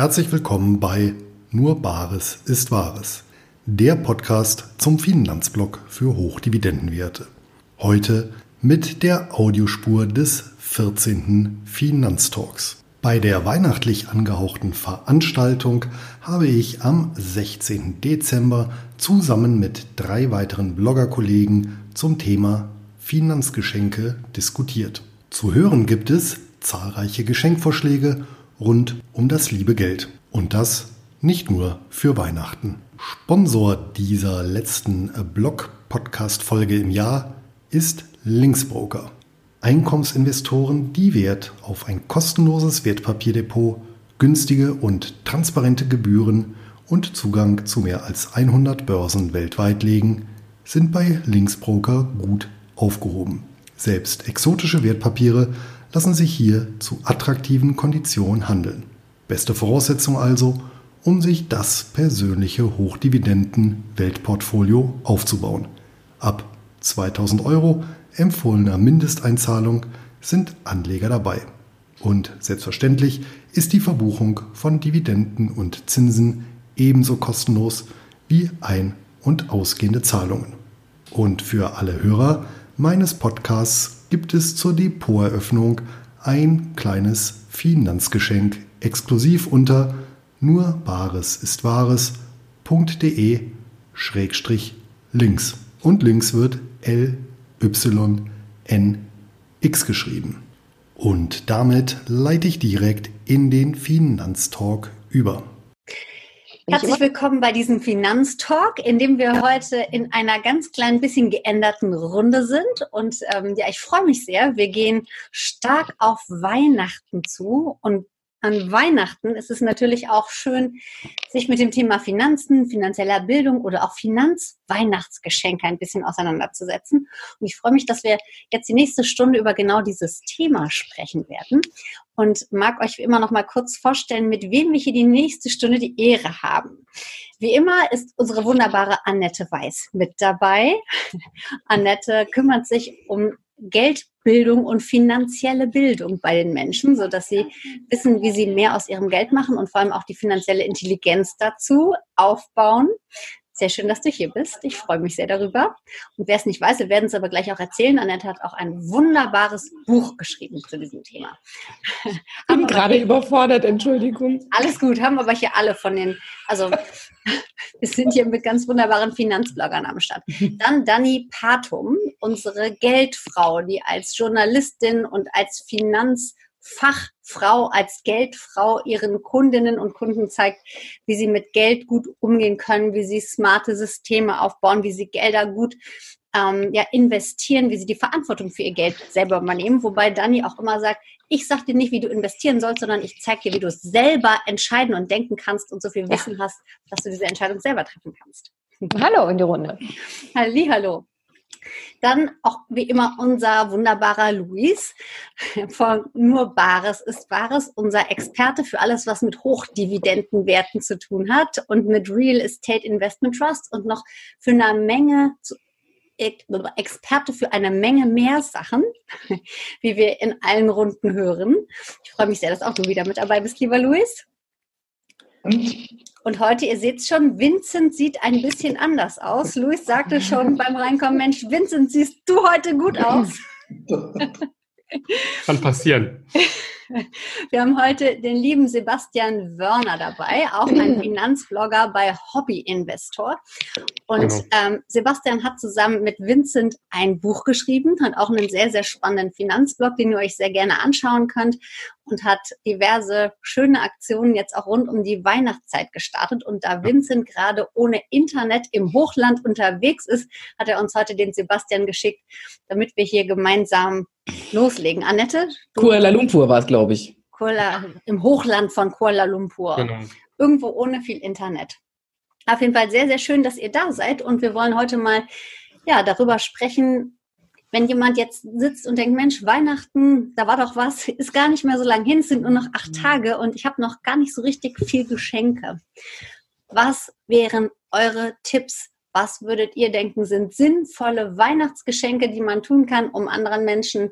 Herzlich willkommen bei Nur Bares ist Wahres, der Podcast zum Finanzblock für Hochdividendenwerte. Heute mit der Audiospur des 14. Finanztalks. Bei der weihnachtlich angehauchten Veranstaltung habe ich am 16. Dezember zusammen mit drei weiteren Bloggerkollegen zum Thema Finanzgeschenke diskutiert. Zu hören gibt es zahlreiche Geschenkvorschläge rund um das liebe Geld. Und das nicht nur für Weihnachten. Sponsor dieser letzten Blog-Podcast-Folge im Jahr ist Linksbroker. Einkommensinvestoren, die Wert auf ein kostenloses Wertpapierdepot, günstige und transparente Gebühren und Zugang zu mehr als 100 Börsen weltweit legen, sind bei Linksbroker gut aufgehoben. Selbst exotische Wertpapiere lassen sich hier zu attraktiven Konditionen handeln. Beste Voraussetzung also, um sich das persönliche Hochdividenden-Weltportfolio aufzubauen. Ab 2000 Euro empfohlener Mindesteinzahlung sind Anleger dabei. Und selbstverständlich ist die Verbuchung von Dividenden und Zinsen ebenso kostenlos wie ein- und ausgehende Zahlungen. Und für alle Hörer meines Podcasts gibt es zur Depoteröffnung ein kleines Finanzgeschenk exklusiv unter nur Bares ist Wahres.de Schrägstrich links. Und links wird L Y N X geschrieben. Und damit leite ich direkt in den Finanztalk über. Herzlich willkommen bei diesem Finanztalk, in dem wir heute in einer ganz klein bisschen geänderten Runde sind. Und ähm, ja, ich freue mich sehr. Wir gehen stark auf Weihnachten zu und an Weihnachten ist es natürlich auch schön, sich mit dem Thema Finanzen, finanzieller Bildung oder auch Finanzweihnachtsgeschenke ein bisschen auseinanderzusetzen. Und ich freue mich, dass wir jetzt die nächste Stunde über genau dieses Thema sprechen werden. Und mag euch wie immer noch mal kurz vorstellen, mit wem wir hier die nächste Stunde die Ehre haben. Wie immer ist unsere wunderbare Annette Weiß mit dabei. Annette kümmert sich um Geldbildung und finanzielle Bildung bei den Menschen, so dass sie wissen, wie sie mehr aus ihrem Geld machen und vor allem auch die finanzielle Intelligenz dazu aufbauen. Sehr schön, dass du hier bist. Ich freue mich sehr darüber. Und wer es nicht weiß, wir werden es aber gleich auch erzählen. Annette hat auch ein wunderbares Buch geschrieben zu diesem Thema. Ich bin gerade überfordert, Entschuldigung. Alles gut, haben aber hier alle von den, also wir sind hier mit ganz wunderbaren Finanzbloggern am Start. Dann Dani Patum, unsere Geldfrau, die als Journalistin und als Finanz Fachfrau, als Geldfrau ihren Kundinnen und Kunden zeigt, wie sie mit Geld gut umgehen können, wie sie smarte Systeme aufbauen, wie sie Gelder gut ähm, ja, investieren, wie sie die Verantwortung für ihr Geld selber übernehmen. Wobei Dani auch immer sagt, ich sag dir nicht, wie du investieren sollst, sondern ich zeige dir, wie du es selber entscheiden und denken kannst und so viel Wissen ja. hast, dass du diese Entscheidung selber treffen kannst. Hallo in die Runde. Hallo. Dann auch wie immer unser wunderbarer Luis von Nur Bares ist Wahres, unser Experte für alles, was mit Hochdividendenwerten zu tun hat und mit Real Estate Investment Trust und noch für eine Menge zu Experte für eine Menge mehr Sachen, wie wir in allen Runden hören. Ich freue mich sehr, dass auch du wieder mit dabei bist, lieber Luis. Und heute, ihr seht schon, Vincent sieht ein bisschen anders aus. Luis sagte schon beim Reinkommen, Mensch, Vincent, siehst du heute gut aus? Kann passieren. Wir haben heute den lieben Sebastian Wörner dabei, auch ein Finanzblogger bei Hobby Investor. Und genau. ähm, Sebastian hat zusammen mit Vincent ein Buch geschrieben, hat auch einen sehr, sehr spannenden Finanzblog, den ihr euch sehr gerne anschauen könnt und hat diverse schöne Aktionen jetzt auch rund um die Weihnachtszeit gestartet. Und da Vincent gerade ohne Internet im Hochland unterwegs ist, hat er uns heute den Sebastian geschickt, damit wir hier gemeinsam loslegen. Annette? Kuala Lumpur war es, glaube ich. Kuala, Im Hochland von Kuala Lumpur. Genau. Irgendwo ohne viel Internet. Auf jeden Fall sehr, sehr schön, dass ihr da seid. Und wir wollen heute mal ja, darüber sprechen, wenn jemand jetzt sitzt und denkt, Mensch, Weihnachten, da war doch was, ist gar nicht mehr so lang hin, es sind nur noch acht mhm. Tage und ich habe noch gar nicht so richtig viel Geschenke. Was wären eure Tipps? Was würdet ihr denken, sind sinnvolle Weihnachtsgeschenke, die man tun kann, um anderen Menschen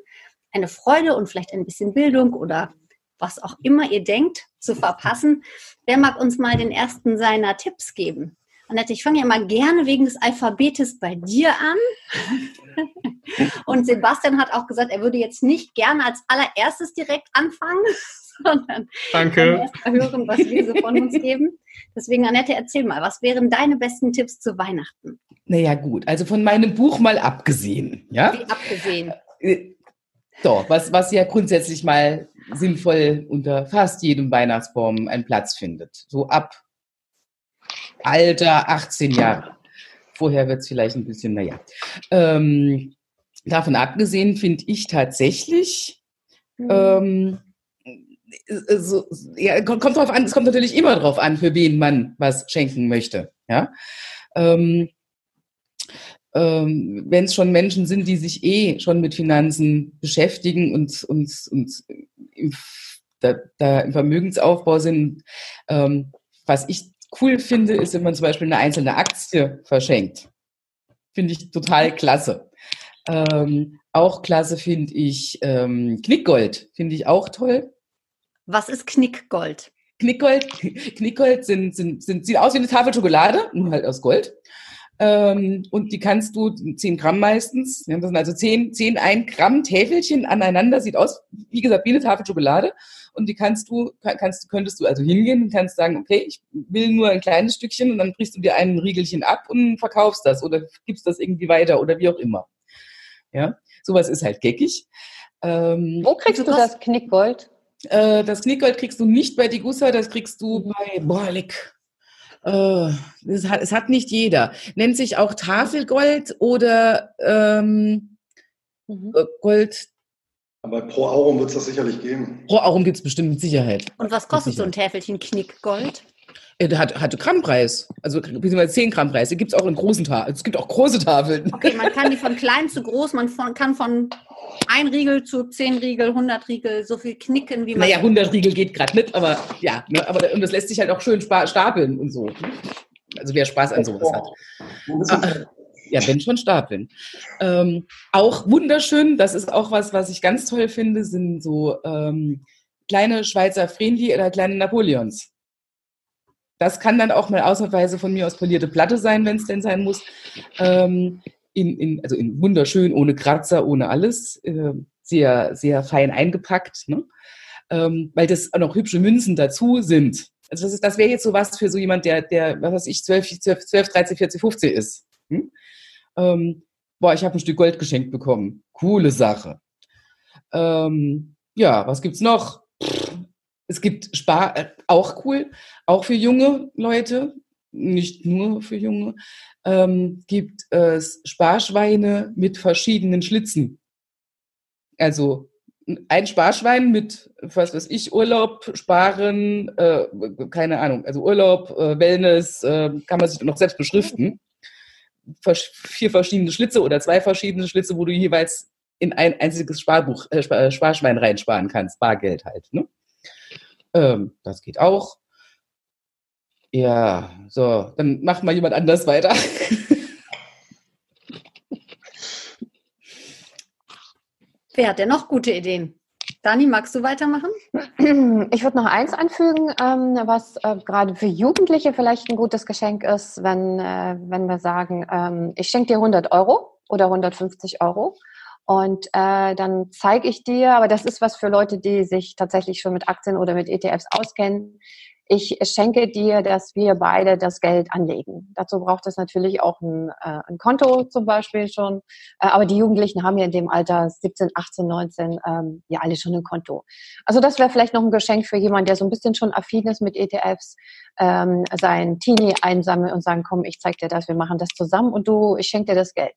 eine Freude und vielleicht ein bisschen Bildung oder was auch immer ihr denkt, zu verpassen. Wer mag uns mal den ersten seiner Tipps geben? Annette, ich fange ja mal gerne wegen des Alphabetes bei dir an. Und Sebastian hat auch gesagt, er würde jetzt nicht gerne als allererstes direkt anfangen, sondern Danke. erst mal hören, was wir so von uns geben. Deswegen, Annette, erzähl mal, was wären deine besten Tipps zu Weihnachten? Naja, gut, also von meinem Buch mal abgesehen. Ja? Wie abgesehen? Äh, so, was, was ja grundsätzlich mal sinnvoll unter fast jedem Weihnachtsbaum einen Platz findet. So ab Alter 18 Jahre. Vorher wird es vielleicht ein bisschen, naja. Ähm, davon abgesehen finde ich tatsächlich, mhm. ähm, äh, so, ja, kommt, kommt drauf an, es kommt natürlich immer drauf an, für wen man was schenken möchte. Ja. Ähm, ähm, wenn es schon Menschen sind, die sich eh schon mit Finanzen beschäftigen und, und, und im, da, da im Vermögensaufbau sind, ähm, was ich cool finde, ist, wenn man zum Beispiel eine einzelne Aktie verschenkt. Finde ich total klasse. Ähm, auch klasse finde ich ähm, Knickgold, finde ich auch toll. Was ist Knickgold? Knickgold, Knickgold sind, sind, sind, sieht aus wie eine Tafel Schokolade, nur halt aus Gold. Ähm, und die kannst du 10 Gramm meistens, das sind also 10, 10 1 Gramm Täfelchen aneinander, sieht aus, wie gesagt, wie eine Tafel Schokolade. Und die kannst du, kannst, könntest du also hingehen und kannst sagen, okay, ich will nur ein kleines Stückchen und dann brichst du dir ein Riegelchen ab und verkaufst das oder gibst das irgendwie weiter oder wie auch immer. Ja, sowas ist halt geckig. Ähm, Wo kriegst du das Knickgold? Äh, das Knickgold kriegst du nicht bei Digusa, das kriegst du bei Borlik. Äh, es, hat, es hat nicht jeder. Nennt sich auch Tafelgold oder ähm, mhm. Äh, Gold. Aber pro Aurum wird es das sicherlich geben. Pro Aurum gibt es bestimmt mit Sicherheit. Und was kostet so ein Täfelchen Knickgold? Der hat, hat Grammpreis, also beziehungsweise 10 Gramm Preis. Es gibt auch in großen Tafeln. Es gibt auch große Tafeln. Okay, man kann die von klein zu groß, man von, kann von ein Riegel zu zehn Riegel, 100 Riegel, so viel knicken, wie man. Naja, 100 Riegel geht gerade nicht, aber ja, ne, aber und das lässt sich halt auch schön stapeln und so. Also wer Spaß an sowas hat. Ah, ja, wenn schon stapeln. Ähm, auch wunderschön, das ist auch was, was ich ganz toll finde, sind so ähm, kleine Schweizer Friendly oder kleine Napoleons. Das kann dann auch mal ausnahmsweise von mir aus polierte Platte sein, wenn es denn sein muss. Ähm, in, in, also in wunderschön, ohne Kratzer, ohne alles, äh, sehr, sehr fein eingepackt, ne? ähm, weil das auch noch hübsche Münzen dazu sind. Also das, das wäre jetzt so was für so jemand, der, der, was weiß ich, 12, 12, 12 13, 14, 15 ist. Hm? Ähm, boah, ich habe ein Stück Gold geschenkt bekommen. Coole Sache. Ähm, ja, was gibt's noch? Es gibt Spar, äh, auch cool, auch für junge Leute, nicht nur für Junge, ähm, gibt es Sparschweine mit verschiedenen Schlitzen. Also ein Sparschwein mit, was weiß ich, Urlaub, Sparen, äh, keine Ahnung, also Urlaub, äh, Wellness, äh, kann man sich noch selbst beschriften. vier verschiedene Schlitze oder zwei verschiedene Schlitze, wo du jeweils in ein einziges Sparbuch, äh Sparschwein reinsparen kannst, Bargeld halt. Ne? Ähm, das geht auch. Ja, so, dann macht mal jemand anders weiter. Wer hat denn noch gute Ideen? Dani, magst du weitermachen? Ich würde noch eins anfügen, ähm, was äh, gerade für Jugendliche vielleicht ein gutes Geschenk ist, wenn, äh, wenn wir sagen, ähm, ich schenke dir 100 Euro oder 150 Euro und äh, dann zeige ich dir, aber das ist was für Leute, die sich tatsächlich schon mit Aktien oder mit ETFs auskennen, ich schenke dir, dass wir beide das Geld anlegen. Dazu braucht es natürlich auch ein, äh, ein Konto zum Beispiel schon. Äh, aber die Jugendlichen haben ja in dem Alter 17, 18, 19 ähm, ja alle schon ein Konto. Also das wäre vielleicht noch ein Geschenk für jemanden, der so ein bisschen schon affin ist mit ETFs, ähm, sein Teenie einsammeln und sagen, komm, ich zeig dir das, wir machen das zusammen und du, ich schenke dir das Geld.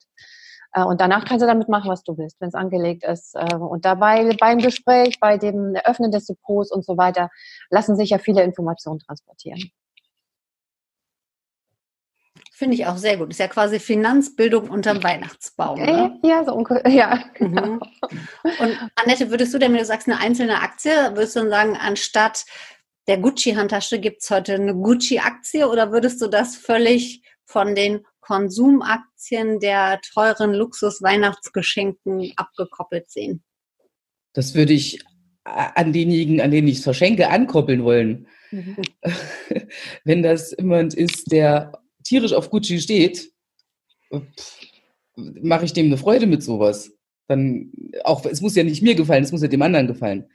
Äh, und danach kannst du damit machen, was du willst, wenn es angelegt ist. Äh, und dabei beim Gespräch, bei dem Öffnen des Depots und so weiter, lassen sich ja viele Informationen transportieren. Finde ich auch sehr gut. Ist ja quasi Finanzbildung unterm Weihnachtsbaum. Ne? Ja, so ja. Genau. Mhm. Und Annette, würdest du denn, wenn du sagst, eine einzelne Aktie, würdest du dann sagen, anstatt der Gucci-Handtasche gibt es heute eine Gucci-Aktie oder würdest du das völlig von den Konsumaktien der teuren Luxus-Weihnachtsgeschenken abgekoppelt sehen? Das würde ich an denjenigen, an denen ich es verschenke, ankoppeln wollen. Mhm. Wenn das jemand ist, der tierisch auf Gucci steht, mache ich dem eine Freude mit sowas. Dann auch, es muss ja nicht mir gefallen, es muss ja dem anderen gefallen.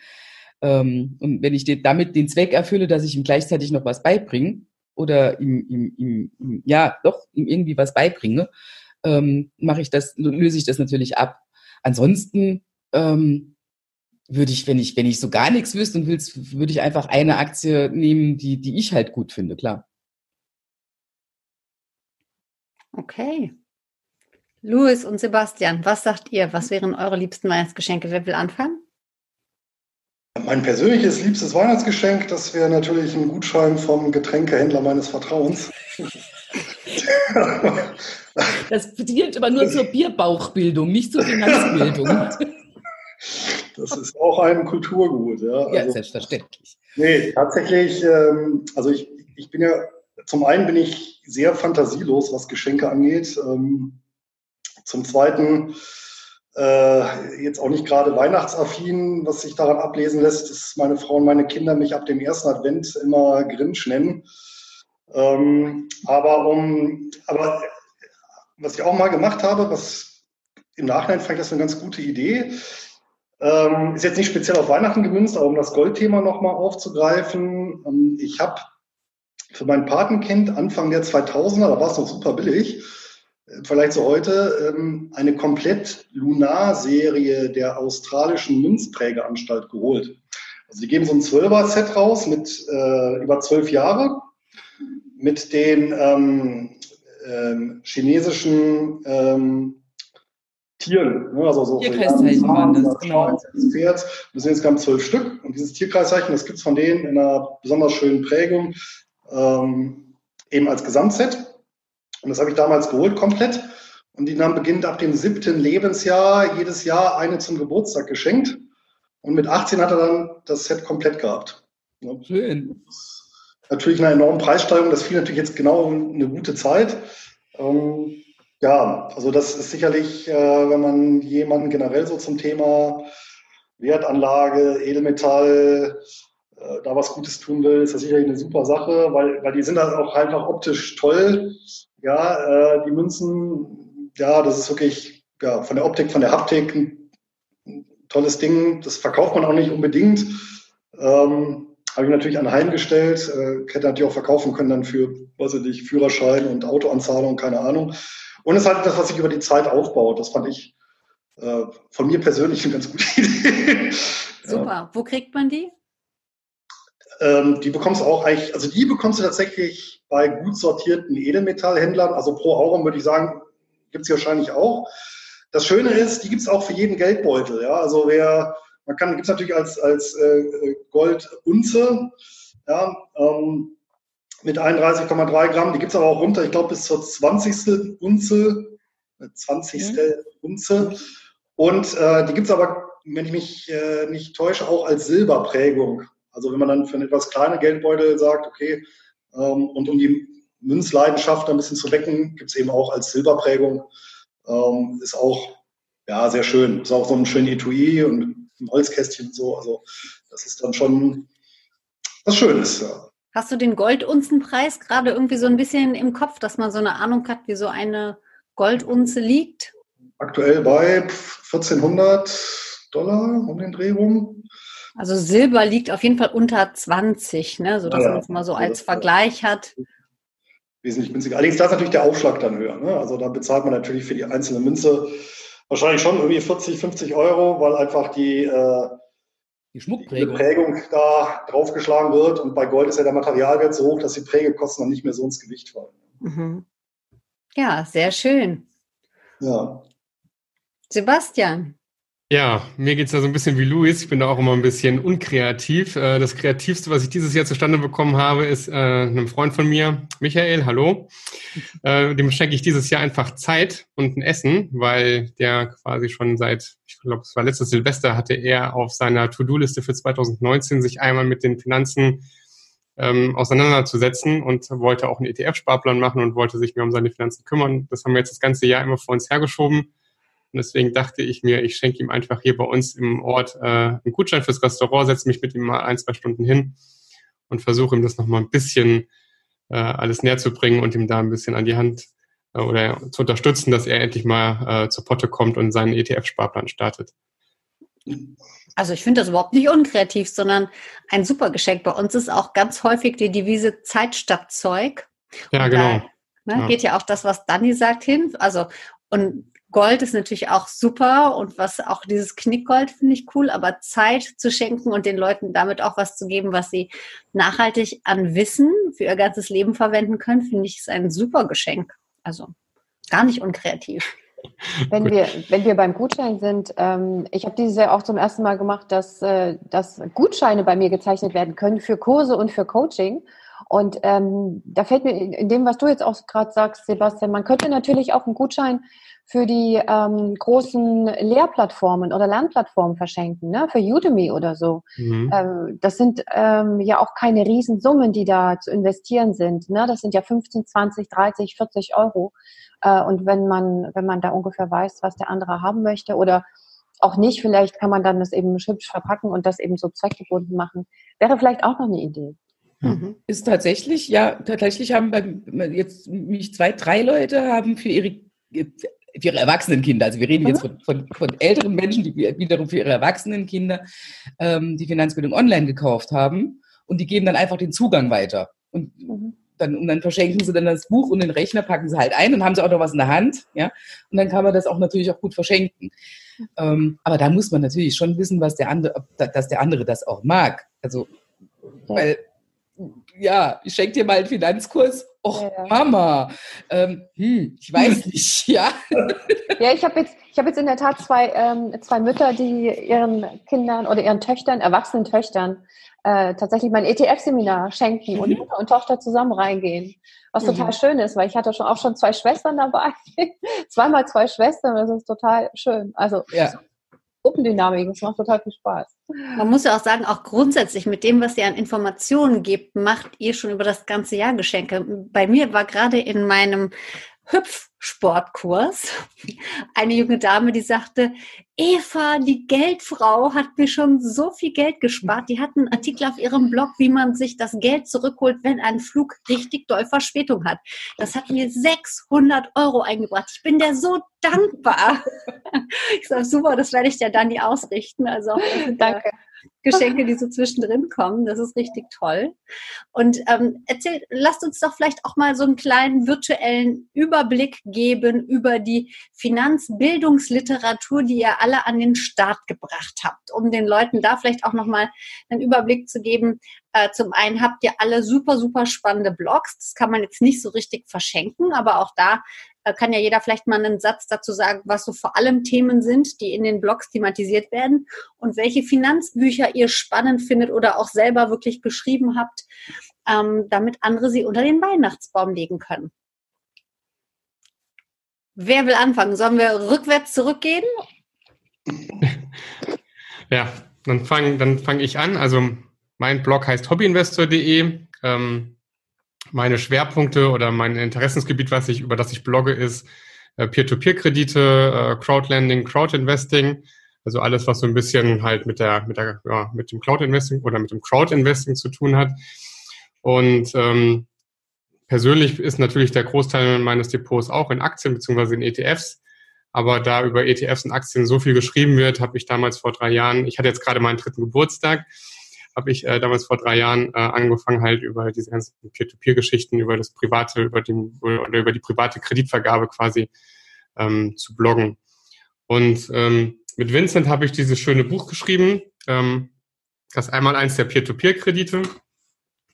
Ähm, und wenn ich damit den Zweck erfülle, dass ich ihm gleichzeitig noch was beibringe oder ihm, ihm, ihm, ihm ja, doch, ihm irgendwie was beibringe, ähm, mache ich das, löse ich das natürlich ab. Ansonsten ähm, würde ich, wenn ich, wenn ich so gar nichts wüsste und willst, würde ich einfach eine Aktie nehmen, die, die ich halt gut finde, klar. Okay. Louis und Sebastian, was sagt ihr? Was wären eure liebsten Weihnachtsgeschenke? Wer will anfangen? Mein persönliches liebstes Weihnachtsgeschenk, das wäre natürlich ein Gutschein vom Getränkehändler meines Vertrauens. Das dient aber nur zur Bierbauchbildung, nicht zur Finanzbildung. Das ist auch ein Kulturgut. Ja, ja also, selbstverständlich. Nee, tatsächlich, ähm, also ich, ich bin ja, zum einen bin ich sehr fantasielos, was Geschenke angeht. Ähm, zum zweiten äh, jetzt auch nicht gerade weihnachtsaffin, was sich daran ablesen lässt, dass meine Frau und meine Kinder mich ab dem ersten Advent immer Grinch nennen. Ähm, aber um, aber was ich auch mal gemacht habe, was im Nachhinein fand ich das eine ganz gute Idee, ähm, ist jetzt nicht speziell auf Weihnachten gemünzt, aber um das Goldthema nochmal aufzugreifen. Ähm, ich habe für mein Patenkind Anfang der 2000er, da war es noch super billig, vielleicht so heute, ähm, eine komplett Lunar-Serie der australischen Münzprägeanstalt geholt. Also die geben so ein Zwölfer-Set raus mit äh, über zwölf Jahre mit den ähm, ähm, chinesischen ähm, Tieren. Ne? Also so Tierkreiszeichen waren das, genau. Pferd. Das sind insgesamt zwölf Stück. Und dieses Tierkreiszeichen, das gibt es von denen in einer besonders schönen Prägung, ähm, eben als Gesamtset. Und das habe ich damals geholt, komplett. Und die haben beginnt ab dem siebten Lebensjahr jedes Jahr eine zum Geburtstag geschenkt. Und mit 18 hat er dann das Set komplett gehabt. Schön. Natürlich eine enorme Preissteigerung. Das fiel natürlich jetzt genau eine gute Zeit. Ähm, ja, also das ist sicherlich, äh, wenn man jemanden generell so zum Thema Wertanlage, Edelmetall, äh, da was Gutes tun will, ist das sicherlich eine super Sache, weil, weil die sind dann auch einfach optisch toll. Ja, äh, die Münzen, ja, das ist wirklich ja, von der Optik, von der Haptik ein, tolles Ding. Das verkauft man auch nicht unbedingt. Ähm, habe ich natürlich anheimgestellt. Äh, hätte natürlich auch verkaufen können dann für, weiß ich nicht, Führerschein und Autoanzahlung, keine Ahnung. Und es ist halt das, was sich über die Zeit aufbaut. Das fand ich äh, von mir persönlich eine ganz gute Idee. Super. Ja. Wo kriegt man die? Ähm, die bekommst du auch eigentlich, also die bekommst du tatsächlich bei gut sortierten Edelmetallhändlern. Also pro Aurum würde ich sagen, gibt es wahrscheinlich auch. Das Schöne ist, die gibt es auch für jeden Geldbeutel. Ja? Also wer, man kann, gibt es natürlich als, als äh, Goldunze. Ja, ähm, mit 31,3 Gramm. Die gibt es aber auch runter, ich glaube, bis zur 20. Unze. 20. Mhm. Unze. Und äh, die gibt es aber, wenn ich mich äh, nicht täusche, auch als Silberprägung. Also wenn man dann für einen etwas kleinen Geldbeutel sagt, okay, ähm, und um die Münzleidenschaft ein bisschen zu wecken, gibt es eben auch als Silberprägung. Ähm, ist auch ja, sehr schön. Ist auch so ein schönes Etui und mit einem Holzkästchen und so. Also das ist dann schon was Schönes. Ja. Hast du den Goldunzenpreis gerade irgendwie so ein bisschen im Kopf, dass man so eine Ahnung hat, wie so eine Goldunze liegt? Aktuell bei 1400 Dollar um den Dreh rum. Also Silber liegt auf jeden Fall unter 20, ne? sodass ja, man es mal so als Vergleich hat. Wesentlich günstiger. Allerdings da ist natürlich der Aufschlag dann höher. Ne? Also da bezahlt man natürlich für die einzelne Münze wahrscheinlich schon irgendwie 40, 50 Euro, weil einfach die äh, die Schmuckprägung. Die Prägung da draufgeschlagen wird und bei Gold ist ja der Materialwert so hoch, dass die Prägekosten dann nicht mehr so ins Gewicht fallen. Mhm. Ja, sehr schön. Ja. Sebastian. Ja, mir geht's da so ein bisschen wie Luis. Ich bin da auch immer ein bisschen unkreativ. Äh, das Kreativste, was ich dieses Jahr zustande bekommen habe, ist äh, einem Freund von mir, Michael, hallo. Äh, dem schenke ich dieses Jahr einfach Zeit und ein Essen, weil der quasi schon seit, ich glaube, es war letztes Silvester, hatte er auf seiner To-Do-Liste für 2019 sich einmal mit den Finanzen ähm, auseinanderzusetzen und wollte auch einen ETF-Sparplan machen und wollte sich mehr um seine Finanzen kümmern. Das haben wir jetzt das ganze Jahr immer vor uns hergeschoben Und deswegen dachte ich mir, ich schenke ihm einfach hier bei uns im Ort äh, einen Gutschein fürs Restaurant, setze mich mit ihm mal ein, zwei Stunden hin und versuche ihm das nochmal ein bisschen äh, alles näher zu bringen und ihm da ein bisschen an die Hand äh, oder zu unterstützen, dass er endlich mal äh, zur Potte kommt und seinen ETF-Sparplan startet. Also ich finde das überhaupt nicht unkreativ, sondern ein super Geschenk. Bei uns ist auch ganz häufig die Devise Zeit statt Zeug. Ja, und genau. Da, ne, ja. Geht ja auch das, was Dani sagt, hin. Also, und Gold ist natürlich auch super und was auch dieses Knickgold finde ich cool, aber Zeit zu schenken und den Leuten damit auch was zu geben, was sie nachhaltig an Wissen für ihr ganzes Leben verwenden können, finde ich ist ein super Geschenk. Also gar nicht unkreativ. Wenn wir, wenn wir beim Gutschein sind, ähm, ich habe dieses Jahr auch zum ersten Mal gemacht, dass, äh, dass Gutscheine bei mir gezeichnet werden können für Kurse und für Coaching. Und ähm, da fällt mir in dem, was du jetzt auch gerade sagst, Sebastian, man könnte natürlich auch einen Gutschein für die ähm, großen Lehrplattformen oder Lernplattformen verschenken, ne? für Udemy oder so. Mhm. Ähm, das sind ähm, ja auch keine Riesensummen, die da zu investieren sind. Ne? Das sind ja 15, 20, 30, 40 Euro. Äh, und wenn man, wenn man da ungefähr weiß, was der andere haben möchte oder auch nicht, vielleicht kann man dann das eben hübsch verpacken und das eben so zweckgebunden machen. Wäre vielleicht auch noch eine Idee. Mhm. Ist tatsächlich, ja, tatsächlich haben bei, jetzt mich zwei, drei Leute haben für ihre für ihre Erwachsenenkinder. Also wir reden mhm. jetzt von, von, von, älteren Menschen, die wiederum für ihre Erwachsenenkinder ähm, die Finanzbildung online gekauft haben und die geben dann einfach den Zugang weiter. Und mhm. dann, und dann verschenken sie dann das Buch und den Rechner packen sie halt ein und haben sie auch noch was in der Hand. Ja? Und dann kann man das auch natürlich auch gut verschenken. Ähm, aber da muss man natürlich schon wissen, was der andere, dass der andere das auch mag. Also, weil ja, ich schenke dir mal einen Finanzkurs. Och, ja. Mama, ähm, hm, ich weiß nicht, ja. Ja, ich habe jetzt, ich jetzt in der Tat zwei, ähm, zwei Mütter, die ihren Kindern oder ihren Töchtern, erwachsenen Töchtern, äh, tatsächlich mein ETF-Seminar schenken mhm. und Mutter und Tochter zusammen reingehen. Was mhm. total schön ist, weil ich hatte schon auch schon zwei Schwestern dabei. Zweimal zwei Schwestern, das ist total schön. Also ja. Gruppendynamik. Es macht total viel Spaß. Man muss ja auch sagen, auch grundsätzlich mit dem, was ihr an Informationen gebt, macht ihr schon über das ganze Jahr Geschenke. Bei mir war gerade in meinem Hüpfsportkurs eine junge Dame, die sagte, Eva, die Geldfrau hat mir schon so viel Geld gespart. Die hat einen Artikel auf ihrem Blog, wie man sich das Geld zurückholt, wenn ein Flug richtig doll Verspätung hat. Das hat mir 600 Euro eingebracht. Ich bin der so dankbar. Ich sage, super, das werde ich dir dann nie ausrichten. Also Danke. Geschenke, die so zwischendrin kommen. Das ist richtig toll. Und ähm, erzähl, lasst uns doch vielleicht auch mal so einen kleinen virtuellen Überblick geben über die Finanzbildungsliteratur, die ihr alle an den Start gebracht habt, um den Leuten da vielleicht auch nochmal einen Überblick zu geben. Äh, zum einen habt ihr alle super, super spannende Blogs. Das kann man jetzt nicht so richtig verschenken, aber auch da kann ja jeder vielleicht mal einen Satz dazu sagen, was so vor allem Themen sind, die in den Blogs thematisiert werden und welche Finanzbücher ihr spannend findet oder auch selber wirklich geschrieben habt, ähm, damit andere sie unter den Weihnachtsbaum legen können. Wer will anfangen? Sollen wir rückwärts zurückgehen? Ja, dann fange dann fang ich an. Also mein Blog heißt hobbyinvestor.de. Ähm, meine Schwerpunkte oder mein Interessensgebiet, was ich, über das ich blogge, ist äh, Peer-to-Peer-Kredite, äh, Crowdlending, Crowdinvesting. Also alles, was so ein bisschen halt mit der, mit der, ja, mit dem Cloud-Investing oder mit dem Crowd-Investing zu tun hat. Und ähm, persönlich ist natürlich der Großteil meines Depots auch in Aktien beziehungsweise in ETFs. Aber da über ETFs und Aktien so viel geschrieben wird, habe ich damals vor drei Jahren, ich hatte jetzt gerade meinen dritten Geburtstag, habe ich äh, damals vor drei Jahren äh, angefangen, halt über diese ganzen Peer-to-Peer-Geschichten, über das private, über die oder über die private Kreditvergabe quasi ähm, zu bloggen. Und ähm, mit Vincent habe ich dieses schöne Buch geschrieben, ähm, das einmal eins der Peer-to-Peer-Kredite.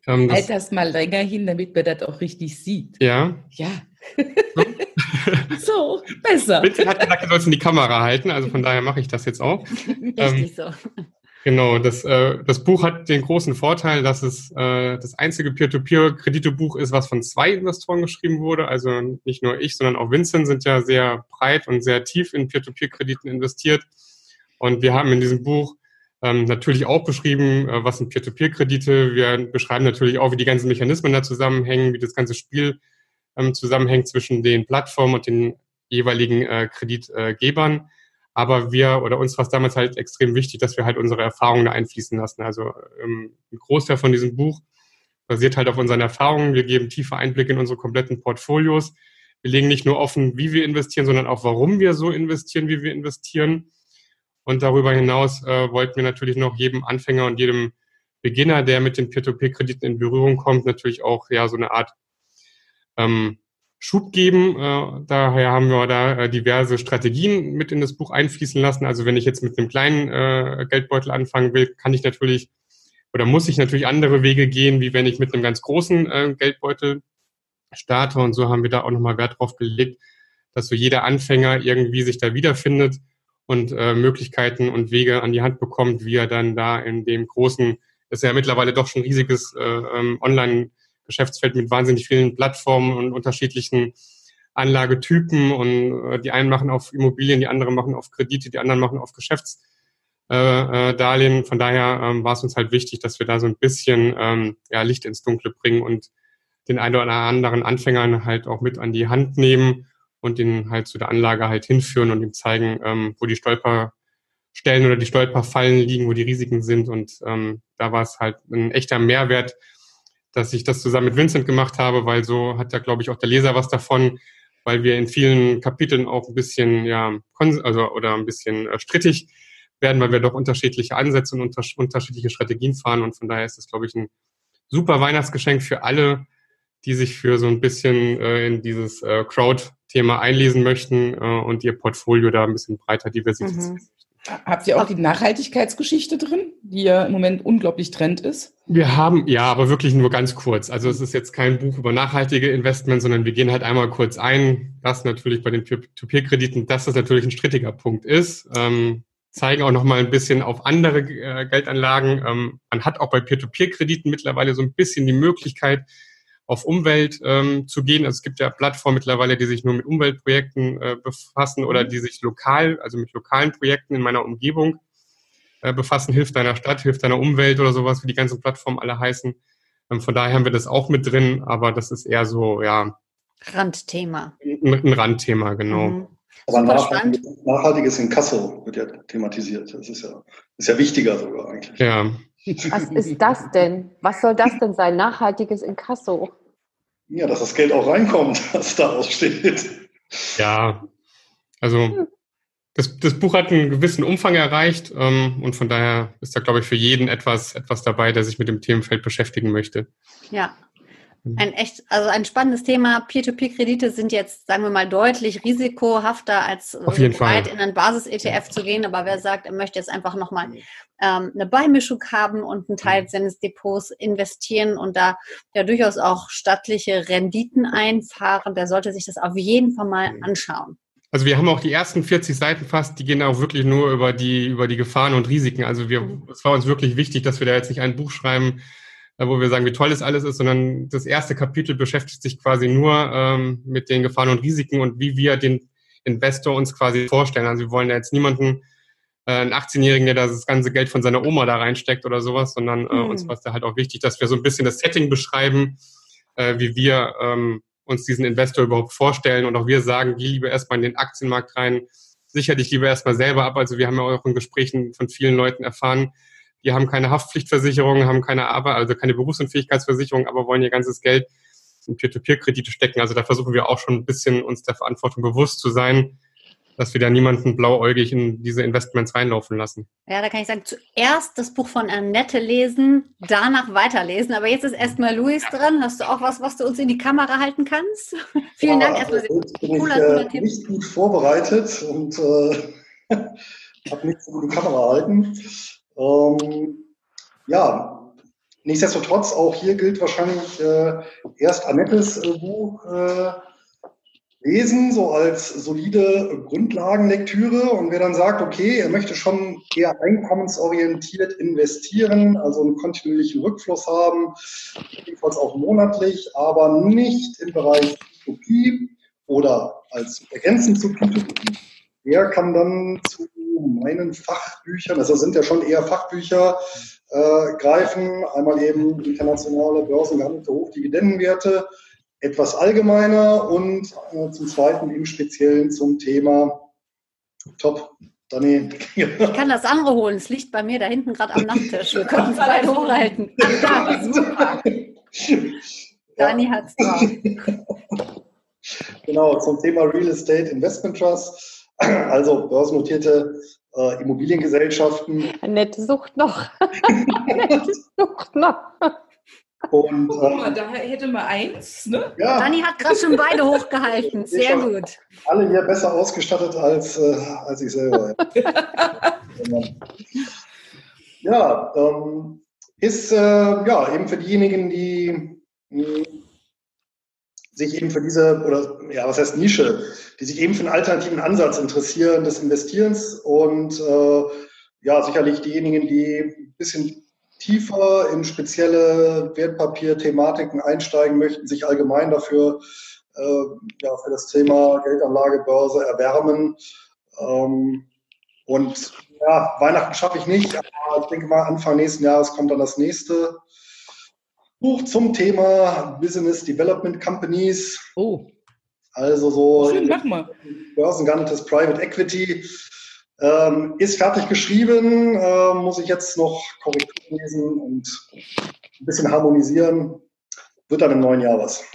Ähm, halt das mal länger hin, damit man das auch richtig sieht. Ja. Ja. so, besser. Vincent hat gesagt, er es in die Kamera halten, also von daher mache ich das jetzt auch. Richtig ähm, so. Genau, das, äh, das Buch hat den großen Vorteil, dass es äh, das einzige Peer-to-Peer-Kreditebuch ist, was von zwei Investoren geschrieben wurde. Also nicht nur ich, sondern auch Vincent sind ja sehr breit und sehr tief in Peer-to-Peer-Krediten investiert. Und wir haben in diesem Buch ähm, natürlich auch beschrieben, äh, was sind Peer-to-Peer-Kredite. Wir beschreiben natürlich auch, wie die ganzen Mechanismen da zusammenhängen, wie das ganze Spiel ähm, zusammenhängt zwischen den Plattformen und den jeweiligen äh, Kreditgebern. Aber wir oder uns war es damals halt extrem wichtig, dass wir halt unsere Erfahrungen einfließen lassen. Also ähm, ein Großteil von diesem Buch basiert halt auf unseren Erfahrungen. Wir geben tiefe Einblicke in unsere kompletten Portfolios. Wir legen nicht nur offen, wie wir investieren, sondern auch, warum wir so investieren, wie wir investieren. Und darüber hinaus äh, wollten wir natürlich noch jedem Anfänger und jedem Beginner, der mit den Peer-to-Peer-Krediten in Berührung kommt, natürlich auch ja so eine Art ähm, Schub geben. Äh, daher haben wir da äh, diverse Strategien mit in das Buch einfließen lassen. Also wenn ich jetzt mit einem kleinen äh, Geldbeutel anfangen will, kann ich natürlich oder muss ich natürlich andere Wege gehen, wie wenn ich mit einem ganz großen äh, Geldbeutel starte. Und so haben wir da auch nochmal Wert drauf gelegt, dass so jeder Anfänger irgendwie sich da wiederfindet und äh, Möglichkeiten und Wege an die Hand bekommt, wie er dann da in dem großen, das ist ja mittlerweile doch schon riesiges äh, ähm, Online- Geschäftsfeld mit wahnsinnig vielen Plattformen und unterschiedlichen Anlagetypen und äh, die einen machen auf Immobilien, die anderen machen auf Kredite, die anderen machen auf Geschäftsdarlehen. Äh, Von daher ähm, war es uns halt wichtig, dass wir da so ein bisschen ähm, ja, Licht ins Dunkle bringen und den einen oder anderen Anfängern halt auch mit an die Hand nehmen und den halt zu der Anlage halt hinführen und ihm zeigen, ähm, wo die Stolperstellen oder die Stolperfallen liegen, wo die Risiken sind. Und da war es halt ein echter Mehrwert, dass ich das zusammen mit Vincent gemacht habe, weil so hat ja, glaube ich, auch der Leser was davon, weil wir in vielen Kapiteln auch ein bisschen, ja, also oder ein bisschen äh, strittig werden, weil wir doch unterschiedliche Ansätze und unter unterschiedliche Strategien fahren. Und von daher ist das, glaube ich, ein super Weihnachtsgeschenk für alle, die sich für so ein bisschen äh, in dieses äh, Crowd-Thema einlesen möchten äh, und ihr Portfolio da ein bisschen breiter diversifizieren. Mhm. Habt ihr auch die Nachhaltigkeitsgeschichte drin, die ja im Moment unglaublich Trend ist? Wir haben, ja, aber wirklich nur ganz kurz. Also es ist jetzt kein Buch über nachhaltige Investments, sondern wir gehen halt einmal kurz ein, dass natürlich bei den Peer-to-Peer-Krediten, dass das natürlich ein strittiger Punkt ist. Ähm, zeigen auch noch mal ein bisschen auf andere äh, Geldanlagen. Ähm, man hat auch bei Peer-to-Peer-Krediten mittlerweile so ein bisschen die Möglichkeit, auf Umwelt ähm, zu gehen. Also es gibt ja Plattformen mittlerweile, die sich nur mit Umweltprojekten äh, befassen oder mhm. die sich lokal, also mit lokalen Projekten in meiner Umgebung äh, befassen. Hilft deiner Stadt, hilft deiner Umwelt oder sowas, wie die ganzen Plattformen alle heißen. Ähm, von daher haben wir das auch mit drin, aber das ist eher so, ja. Randthema. Ein, ein Randthema, genau. Mhm. Aber nachhaltiges, nachhaltiges Inkasso wird ja thematisiert. Das ist ja, ist ja wichtiger sogar eigentlich. Ja. Was ist das denn? Was soll das denn sein? Nachhaltiges Inkasso? Ja, dass das Geld auch reinkommt, was da aussteht. Ja, also das, das Buch hat einen gewissen Umfang erreicht ähm, und von daher ist da, glaube ich, für jeden etwas, etwas dabei, der sich mit dem Themenfeld beschäftigen möchte. Ja. Ein echt, also ein spannendes Thema. Peer-to-Peer-Kredite sind jetzt, sagen wir mal, deutlich risikohafter, als Auf jeden weit Fall. in einen Basis-ETF zu gehen. Aber wer sagt, er möchte jetzt einfach nochmal ähm, eine Beimischung haben und einen Teil mhm. seines Depots investieren und da ja durchaus auch stattliche Renditen einfahren, der sollte sich das auf jeden Fall mal mhm. anschauen. Also wir haben auch die ersten 40 Seiten fast, die gehen auch wirklich nur über die, über die Gefahren und Risiken. Also wir, es war uns wirklich wichtig, dass wir da jetzt nicht ein Buch schreiben, äh, wo wir sagen, wie toll das alles ist, sondern das erste Kapitel beschäftigt sich quasi nur ähm, mit den Gefahren und Risiken und wie wir den Investor uns quasi vorstellen. Also wir wollen ja jetzt niemanden, äh, einen 18-Jährigen, der das ganze Geld von seiner Oma da reinsteckt oder sowas, sondern äh, mhm. uns war es da halt auch wichtig, dass wir so ein bisschen das Setting beschreiben, äh, wie wir ähm, uns diesen Investor überhaupt vorstellen und auch wir sagen, geh lieber erstmal in den Aktienmarkt rein, sicher dich lieber erstmal selber ab. Also wir haben ja auch in Gesprächen von vielen Leuten erfahren, die haben keine Haftpflichtversicherung, haben keine Arbeit, also keine Berufsunfähigkeitsversicherung, aber wollen ihr ganzes Geld in Peer-to-Peer-Kredite stecken. Also da versuchen wir auch schon ein bisschen uns der Verantwortung bewusst zu sein, dass wir da niemanden blauäugig in diese Investments reinlaufen lassen. Ja, da kann ich sagen, zuerst das Buch von Annette lesen, danach weiterlesen. Aber jetzt ist erstmal Luis dran. Hast du auch was, was du uns in die Kamera halten kannst? Vielen ja, Dank erstmal. Also bin ich, äh, nicht gut vorbereitet und äh, habe nichts in die Kamera halten. Ähm, ja, nichtsdestotrotz, auch hier gilt wahrscheinlich äh, erst Annettes äh, Buch äh, lesen, so als solide Grundlagenlektüre. Und wer dann sagt, okay, er möchte schon eher einkommensorientiert investieren, also einen kontinuierlichen Rückfluss haben, jedenfalls auch monatlich, aber nicht im Bereich Utopie oder als ergänzend zu P2P, der kann dann zu meinen Fachbüchern, also sind ja schon eher Fachbücher, äh, greifen. Einmal eben internationale börsengehandelte Hochdividendenwerte, etwas allgemeiner und äh, zum Zweiten im Speziellen zum Thema Top. Dani. Ich kann das andere holen. Es liegt bei mir da hinten gerade am Nachttisch. Wir können es beide hochhalten. Ja, super. Dani hat es drauf. Genau, zum Thema Real Estate Investment Trust. Also börsennotierte äh, Immobiliengesellschaften. Nette Sucht noch. Nette Sucht noch. Und, Guck mal, äh, da hätte man eins. Ne? Ja. Dani hat gerade schon beide hochgehalten. Sehr gut. Alle hier besser ausgestattet als, äh, als ich selber. ja, ähm, ist äh, ja eben für diejenigen, die mh, hm, sich eben für diese, oder ja, was heißt Nische, die sich eben für einen alternativen Ansatz interessieren des Investierens und äh, ja, sicherlich diejenigen, die ein bisschen tiefer in spezielle Wertpapier-Thematiken einsteigen möchten, sich allgemein dafür äh, ja, für das Thema Geldanlage, Börse erwärmen. Ähm, und ja, Weihnachten schaffe ich nicht, aber ich denke mal, Anfang nächsten Jahres kommt dann das nächste Buch zum Thema Business Development Companies. Oh. Also so Schön, mach mal. börsengehandeltes Private Equity. Ähm, ist fertig geschrieben, äh, muss ich jetzt noch Korrektur lesen und ein bisschen harmonisieren. Wird dann im neuen Jahr was.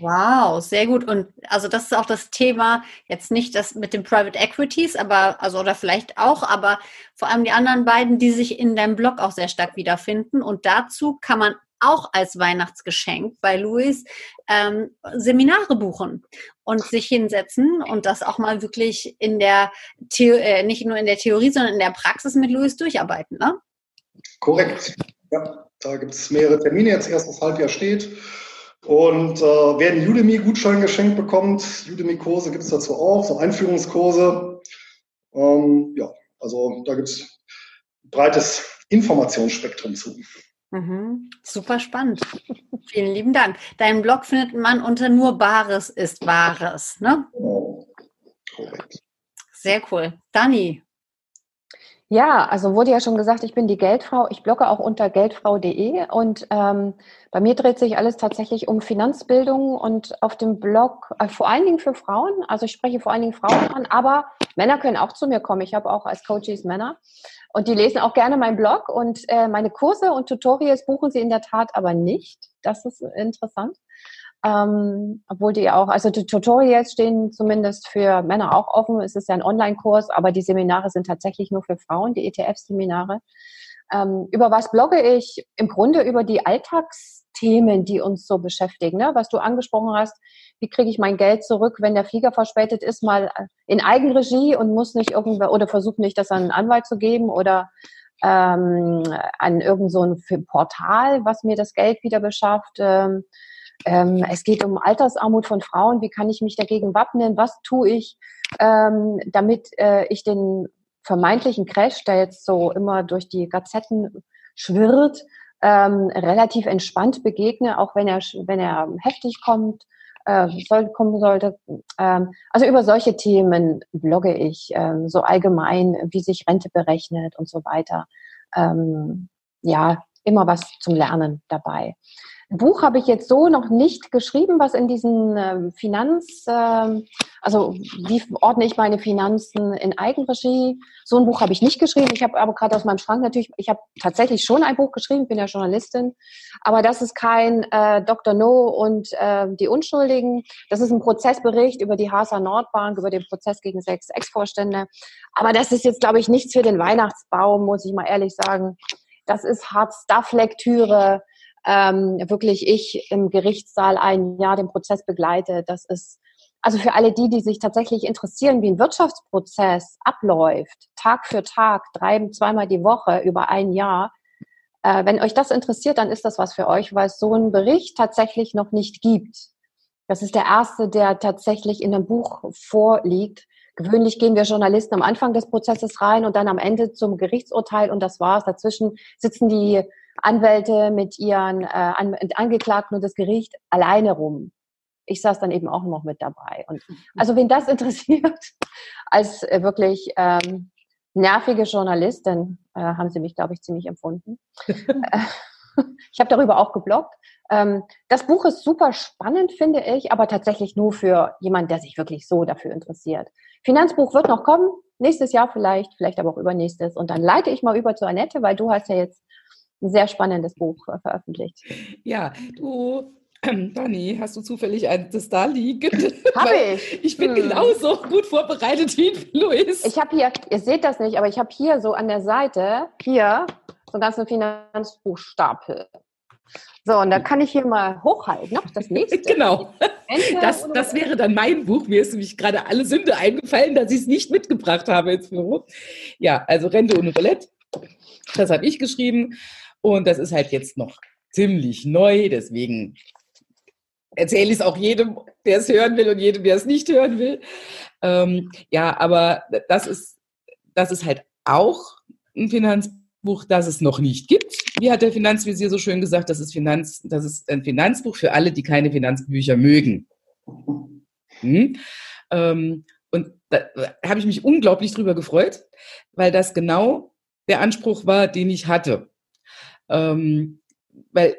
Wow, sehr gut. Und also das ist auch das Thema, jetzt nicht das mit den Private Equities, aber, also oder vielleicht auch, aber vor allem die anderen beiden, die sich in deinem Blog auch sehr stark wiederfinden. Und dazu kann man auch als Weihnachtsgeschenk bei Luis ähm, Seminare buchen und sich hinsetzen und das auch mal wirklich in der The äh, nicht nur in der Theorie, sondern in der Praxis mit Luis durcharbeiten, ne? Korrekt. Ja, da gibt es mehrere Termine. Jetzt erstes Halbjahr steht. Und äh, wer einen Udemy-Gutschein geschenkt bekommt, Udemy-Kurse gibt es dazu auch, so Einführungskurse. Ähm, ja, also da gibt es breites Informationsspektrum zu. Mhm. Super spannend. Vielen lieben Dank. Deinen Blog findet man unter nur Bares ist Wahres, ne? Sehr cool. Dani. Ja, also wurde ja schon gesagt, ich bin die Geldfrau. Ich blogge auch unter geldfrau.de und ähm, bei mir dreht sich alles tatsächlich um Finanzbildung und auf dem Blog äh, vor allen Dingen für Frauen. Also ich spreche vor allen Dingen Frauen an, aber Männer können auch zu mir kommen. Ich habe auch als Coaches Männer. Und die lesen auch gerne meinen Blog und äh, meine Kurse und Tutorials buchen sie in der Tat aber nicht. Das ist interessant. Ähm, obwohl die auch, also die Tutorials stehen zumindest für Männer auch offen. Es ist ja ein Online-Kurs, aber die Seminare sind tatsächlich nur für Frauen, die ETF-Seminare. Ähm, über was blogge ich? Im Grunde über die Alltagsthemen, die uns so beschäftigen. Ne? Was du angesprochen hast, wie kriege ich mein Geld zurück, wenn der Flieger verspätet ist, mal in Eigenregie und muss nicht irgendwer oder versucht nicht, das an einen Anwalt zu geben oder ähm, an irgend so Portal, was mir das Geld wieder beschafft. Ähm, ähm, es geht um Altersarmut von Frauen. Wie kann ich mich dagegen wappnen? Was tue ich, ähm, damit äh, ich den vermeintlichen Crash, der jetzt so immer durch die Gazetten schwirrt, ähm, relativ entspannt begegne, auch wenn er, wenn er heftig kommt äh, soll, kommen sollte. Ähm, also über solche Themen blogge ich, ähm, so allgemein, wie sich Rente berechnet und so weiter. Ähm, ja, immer was zum Lernen dabei. Buch habe ich jetzt so noch nicht geschrieben, was in diesen ähm, Finanz, ähm, also wie ordne ich meine Finanzen in Eigenregie? So ein Buch habe ich nicht geschrieben. Ich habe aber gerade aus meinem Schrank natürlich, ich habe tatsächlich schon ein Buch geschrieben, bin ja Journalistin, aber das ist kein äh, Dr. No und äh, die Unschuldigen. Das ist ein Prozessbericht über die Hasa Nordbank, über den Prozess gegen sechs Ex-Vorstände. Aber das ist jetzt, glaube ich, nichts für den Weihnachtsbaum, muss ich mal ehrlich sagen. Das ist Hard-Stuff-Lektüre ähm, wirklich ich im Gerichtssaal ein Jahr den Prozess begleite. Das ist also für alle die, die sich tatsächlich interessieren, wie ein Wirtschaftsprozess abläuft, Tag für Tag, drei, zweimal die Woche über ein Jahr. Äh, wenn euch das interessiert, dann ist das was für euch, weil es so einen Bericht tatsächlich noch nicht gibt. Das ist der erste, der tatsächlich in einem Buch vorliegt. Gewöhnlich gehen wir Journalisten am Anfang des Prozesses rein und dann am Ende zum Gerichtsurteil und das war's. Dazwischen sitzen die Anwälte mit ihren äh, An Angeklagten und das Gericht alleine rum. Ich saß dann eben auch noch mit dabei. Und also wen das interessiert, als äh, wirklich ähm, nervige Journalistin, äh, haben sie mich, glaube ich, ziemlich empfunden. Ich habe darüber auch gebloggt. Ähm, das Buch ist super spannend, finde ich, aber tatsächlich nur für jemand, der sich wirklich so dafür interessiert. Finanzbuch wird noch kommen, nächstes Jahr vielleicht, vielleicht aber auch übernächstes. Und dann leite ich mal über zu Annette, weil du hast ja jetzt ein sehr spannendes Buch äh, veröffentlicht. Ja, du Dani, hast du zufällig das da liegen? Habe ich. Ich bin hm. genauso gut vorbereitet wie Luis. Ich habe hier, ihr seht das nicht, aber ich habe hier so an der Seite, hier, so einen ganzen Finanzbuchstapel. So, und da kann ich hier mal hochhalten. Noch das nächste. genau. Das, das wäre dann mein Buch. Mir ist nämlich gerade alle Sünde eingefallen, dass ich es nicht mitgebracht habe ins Büro. Ja, also Rente ohne Roulette. Das habe ich geschrieben. Und das ist halt jetzt noch ziemlich neu. Deswegen erzähle ich es auch jedem, der es hören will und jedem, der es nicht hören will. Ähm, ja, aber das ist, das ist halt auch ein Finanzbuch, das es noch nicht gibt. Wie hat der Finanzvisier so schön gesagt, das ist, Finanz, das ist ein Finanzbuch für alle, die keine Finanzbücher mögen. Hm? Ähm, und da habe ich mich unglaublich drüber gefreut, weil das genau der Anspruch war, den ich hatte. Ähm, weil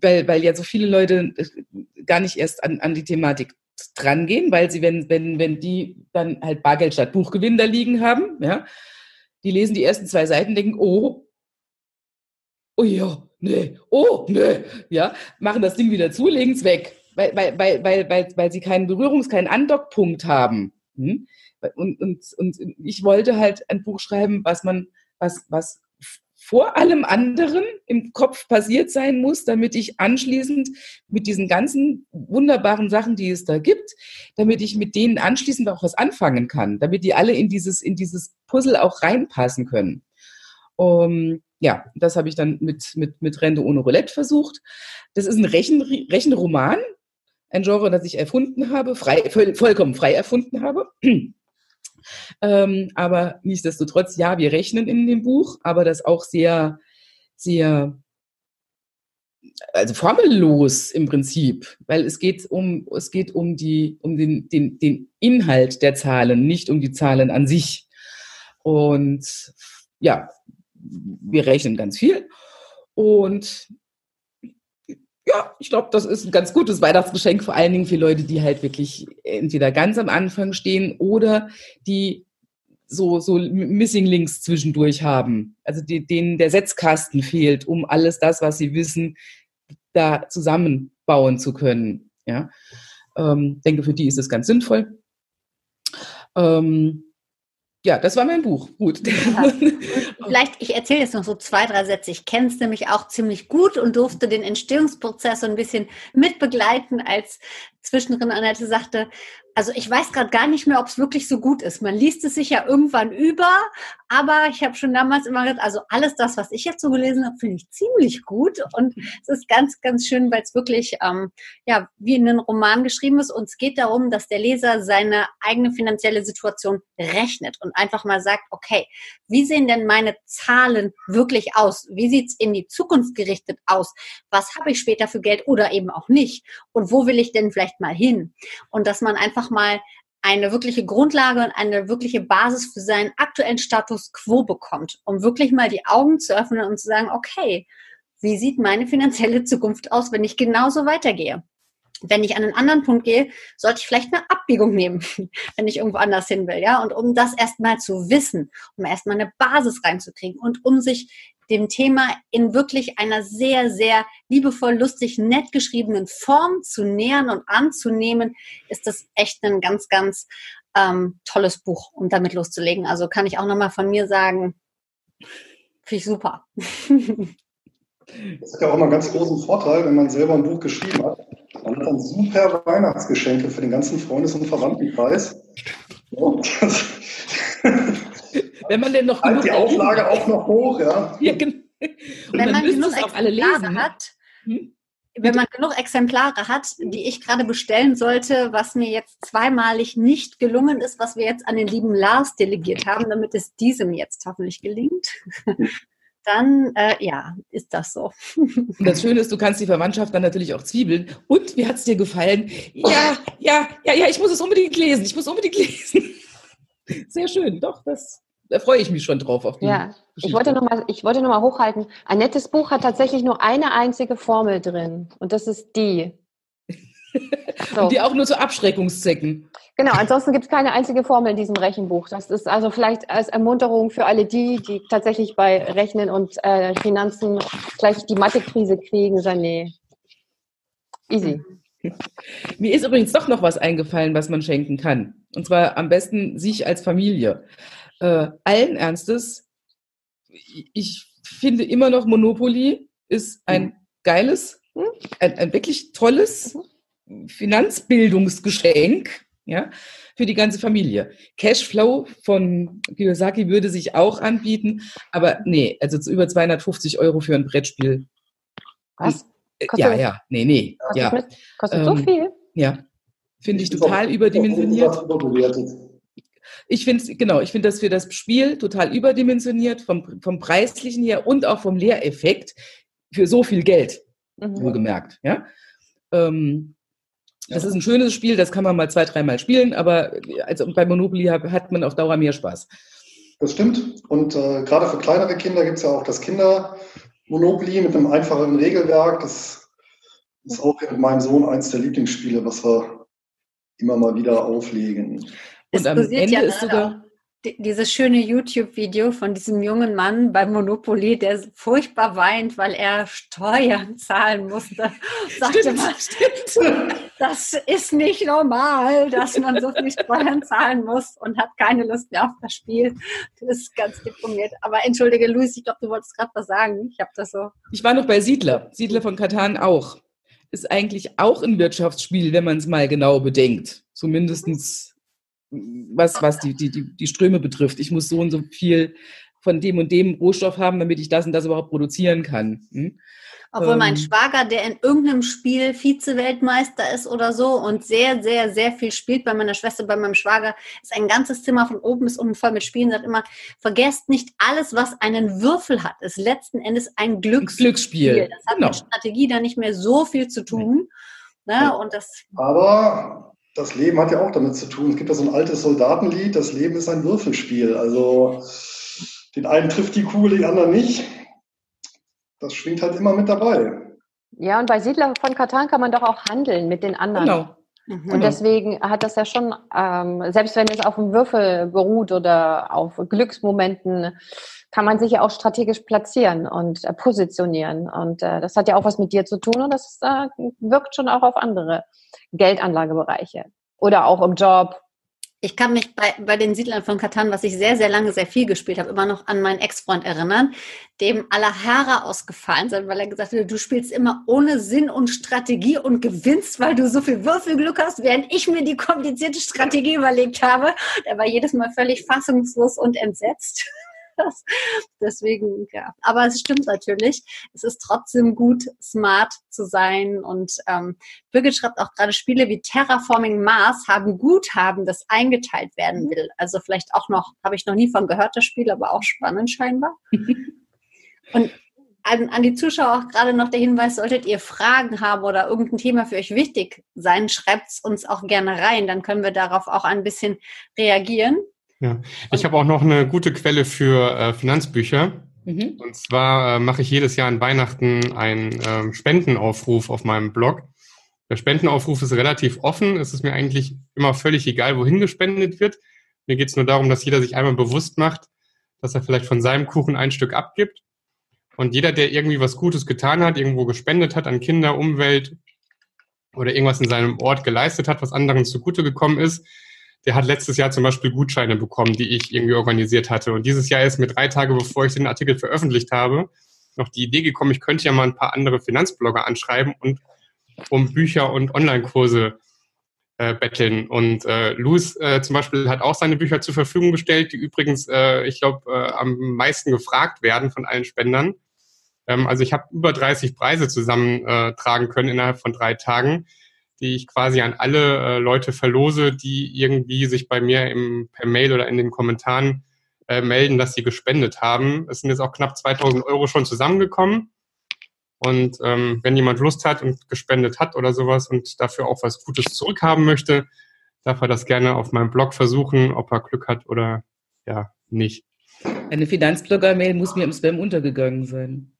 weil, weil ja so viele Leute äh, gar nicht erst an, an die Thematik drangehen, weil sie, wenn, wenn, wenn die dann halt Bargeld statt Buchgewinn da liegen haben, ja, die lesen die ersten zwei Seiten, denken, oh, oh ja, nee, oh, nee, ja, machen das Ding wieder zu, legen es weg, weil, weil, weil, weil, weil, weil sie keinen Berührungs-, keinen Andockpunkt haben. Hm? Und, und, und ich wollte halt ein Buch schreiben, was man, was, was vor allem anderen im Kopf passiert sein muss, damit ich anschließend mit diesen ganzen wunderbaren Sachen, die es da gibt, damit ich mit denen anschließend auch was anfangen kann, damit die alle in dieses, in dieses Puzzle auch reinpassen können. Um, ja, das habe ich dann mit, mit, mit Rente ohne Roulette versucht. Das ist ein Rechen, Rechenroman, ein Genre, das ich erfunden habe, frei, vollkommen frei erfunden habe. Ähm, aber nichtsdestotrotz, ja, wir rechnen in dem Buch, aber das auch sehr, sehr, also formellos im Prinzip, weil es geht um, es geht um die, um den, den, den Inhalt der Zahlen, nicht um die Zahlen an sich. Und ja, wir rechnen ganz viel. Und ja, ich glaube, das ist ein ganz gutes Weihnachtsgeschenk, vor allen Dingen für Leute, die halt wirklich entweder ganz am Anfang stehen oder die so, so Missing Links zwischendurch haben. Also die, denen der Setzkasten fehlt, um alles das, was sie wissen, da zusammenbauen zu können. Ja, ähm, denke, für die ist es ganz sinnvoll. Ähm, ja, das war mein Buch. Gut. Ja. Vielleicht, ich erzähle jetzt noch so zwei, drei Sätze. Ich kenne es nämlich auch ziemlich gut und durfte den Entstehungsprozess so ein bisschen mitbegleiten, als zwischendrin Annette sagte, also ich weiß gerade gar nicht mehr, ob es wirklich so gut ist. Man liest es sich ja irgendwann über, aber ich habe schon damals immer gesagt, also alles das, was ich jetzt so gelesen habe, finde ich ziemlich gut und es ist ganz, ganz schön, weil es wirklich ähm, ja wie in einem Roman geschrieben ist und es geht darum, dass der Leser seine eigene finanzielle Situation rechnet und einfach mal sagt, okay, wie sehen denn meine Zahlen wirklich aus? Wie sieht's in die Zukunft gerichtet aus? Was habe ich später für Geld oder eben auch nicht? Und wo will ich denn vielleicht mal hin? Und dass man einfach mal eine wirkliche Grundlage und eine wirkliche Basis für seinen aktuellen Status quo bekommt, um wirklich mal die Augen zu öffnen und zu sagen, okay, wie sieht meine finanzielle Zukunft aus, wenn ich genauso weitergehe? Wenn ich an einen anderen Punkt gehe, sollte ich vielleicht eine Abbiegung nehmen, wenn ich irgendwo anders hin will, ja? Und um das erstmal zu wissen, um erstmal eine Basis reinzukriegen und um sich dem Thema in wirklich einer sehr, sehr liebevoll, lustig, nett geschriebenen Form zu nähern und anzunehmen, ist das echt ein ganz, ganz ähm, tolles Buch, um damit loszulegen. Also kann ich auch nochmal von mir sagen, finde ich super. Das ist ja auch immer einen ganz großen Vorteil, wenn man selber ein Buch geschrieben hat. Man hat dann super Weihnachtsgeschenke für den ganzen Freundes- und Verwandtenkreis. Wenn man denn noch halt die Auflage auch noch hoch, ja. ja genau. Wenn man genug auch alle lesen. hat, hm? wenn man genug Exemplare hat, die ich gerade bestellen sollte, was mir jetzt zweimalig nicht gelungen ist, was wir jetzt an den lieben Lars delegiert haben, damit es diesem jetzt hoffentlich gelingt, dann äh, ja, ist das so. Und das Schöne ist, du kannst die Verwandtschaft dann natürlich auch zwiebeln. Und wie hat es dir gefallen? Ja, ja, ja, ja, ich muss es unbedingt lesen. Ich muss unbedingt lesen. Sehr schön, doch, das da freue ich mich schon drauf auf die Ja, Geschichte. ich wollte nochmal noch, mal, hochhalten. Annettes Buch hat tatsächlich nur eine einzige Formel drin und das ist die. So. Und die auch nur zu Abschreckungszwecken. Genau, ansonsten gibt es keine einzige Formel in diesem Rechenbuch. Das ist also vielleicht als Ermunterung für alle die, die tatsächlich bei Rechnen und äh, Finanzen gleich die Mathekrise kriegen, sagen, nee, easy. Mir ist übrigens doch noch was eingefallen, was man schenken kann. Und zwar am besten sich als Familie. Äh, allen Ernstes, ich finde immer noch Monopoly ist ein mhm. geiles, hm? ein, ein wirklich tolles mhm. Finanzbildungsgeschenk ja, für die ganze Familie. Cashflow von Kiyosaki würde sich auch anbieten, aber nee, also über 250 Euro für ein Brettspiel. Was? Kostet ja, ja, nee, nee. Kostet, ja. Mit, kostet ähm, so viel? Ja. Finde ich total überdimensioniert. Ich finde genau, ich finde das für das Spiel total überdimensioniert, vom, vom preislichen her und auch vom Lehreffekt für so viel Geld, mhm. wohlgemerkt. Ja? Ähm, das ja. ist ein schönes Spiel, das kann man mal zwei, dreimal spielen, aber also bei Monopoly hat, hat man auf Dauer mehr Spaß. Das stimmt. Und äh, gerade für kleinere Kinder gibt es ja auch das Kinder, Monopoly mit einem einfachen Regelwerk. Das ist auch mit meinem Sohn eins der Lieblingsspiele, was wir immer mal wieder auflegen. Und am Ende ja ist sogar dieses schöne YouTube-Video von diesem jungen Mann bei Monopoly, der furchtbar weint, weil er Steuern zahlen musste. Sagte stimmt, man, stimmt. das ist nicht normal, dass man so viel Steuern zahlen muss und hat keine Lust mehr auf das Spiel. Das ist ganz deprimiert. Aber entschuldige, Luis, ich glaube, du wolltest gerade was sagen. Ich habe das so. Ich war noch bei Siedler. Siedler von Katan auch. Ist eigentlich auch ein Wirtschaftsspiel, wenn man es mal genau bedenkt. Zumindestens was, was die, die, die, die Ströme betrifft. Ich muss so und so viel von dem und dem Rohstoff haben, damit ich das und das überhaupt produzieren kann. Hm? Obwohl mein ähm. Schwager, der in irgendeinem Spiel Vize-Weltmeister ist oder so und sehr, sehr, sehr viel spielt, bei meiner Schwester, bei meinem Schwager, ist ein ganzes Zimmer von oben bis unten voll mit Spielen, sagt immer, vergesst nicht alles, was einen Würfel hat, ist letzten Endes ein Glücksspiel. Glücksspiel. Das hat genau. mit Strategie da nicht mehr so viel zu tun. Ne? Und das Aber das Leben hat ja auch damit zu tun. Es gibt ja so ein altes Soldatenlied, das Leben ist ein Würfelspiel. Also den einen trifft die Kugel, den anderen nicht. Das schwingt halt immer mit dabei. Ja, und bei Siedler von Katan kann man doch auch handeln mit den anderen. Genau. Mhm. Und deswegen hat das ja schon, ähm, selbst wenn es auf dem Würfel beruht oder auf Glücksmomenten, kann man sich ja auch strategisch platzieren und äh, positionieren. Und äh, das hat ja auch was mit dir zu tun und das äh, wirkt schon auch auf andere Geldanlagebereiche oder auch im Job. Ich kann mich bei, bei den Siedlern von Katan, was ich sehr, sehr lange sehr viel gespielt habe, immer noch an meinen Ex-Freund erinnern, dem aller Haare ausgefallen sind, weil er gesagt hat, du spielst immer ohne Sinn und Strategie und gewinnst, weil du so viel Würfelglück hast, während ich mir die komplizierte Strategie überlegt habe. Er war jedes Mal völlig fassungslos und entsetzt. Deswegen, ja. Aber es stimmt natürlich. Es ist trotzdem gut, smart zu sein. Und ähm, Birgit schreibt auch gerade, Spiele wie Terraforming Mars haben Guthaben, das eingeteilt werden mhm. will. Also vielleicht auch noch, habe ich noch nie von gehört, das Spiel, aber auch spannend scheinbar. Und an, an, die Zuschauer auch gerade noch der Hinweis, solltet ihr Fragen haben oder irgendein Thema für euch wichtig sein, schreibt es uns auch gerne rein, dann können wir darauf auch ein bisschen reagieren. Ja, ich habe auch noch eine gute Quelle für äh, Finanzbücher. Mhm. Und zwar äh, mache ich jedes Jahr an Weihnachten einen äh, Spendenaufruf auf meinem Blog. Der Spendenaufruf ist relativ offen. Es ist mir eigentlich immer völlig egal, wohin gespendet wird. Mir geht es nur darum, dass jeder sich einmal bewusst macht, dass er vielleicht von seinem Kuchen ein Stück abgibt. Und jeder, der irgendwie was Gutes getan hat, irgendwo gespendet hat an Kinder, Umwelt oder irgendwas in seinem Ort geleistet hat, was anderen zugute gekommen ist, der hat letztes Jahr zum Beispiel Gutscheine bekommen, die ich irgendwie organisiert hatte. Und dieses Jahr ist mir drei Tage, bevor ich den Artikel veröffentlicht habe, noch die Idee gekommen, ich könnte ja mal ein paar andere Finanzblogger anschreiben und um Bücher und Online-Kurse äh, betteln. Und äh, Louis äh, zum Beispiel hat auch seine Bücher zur Verfügung gestellt, die übrigens, äh, ich glaube, äh, am meisten gefragt werden von allen Spendern. Ähm, also ich habe über 30 Preise zusammentragen können innerhalb von drei Tagen die ich quasi an alle äh, Leute verlose, die irgendwie sich bei mir im, per Mail oder in den Kommentaren äh, melden, dass sie gespendet haben. Es sind jetzt auch knapp 2000 Euro schon zusammengekommen. Und ähm, wenn jemand Lust hat und gespendet hat oder sowas und dafür auch was Gutes zurückhaben möchte, darf er das gerne auf meinem Blog versuchen, ob er Glück hat oder ja, nicht. Eine Finanzblogger-Mail muss mir im Spam untergegangen sein.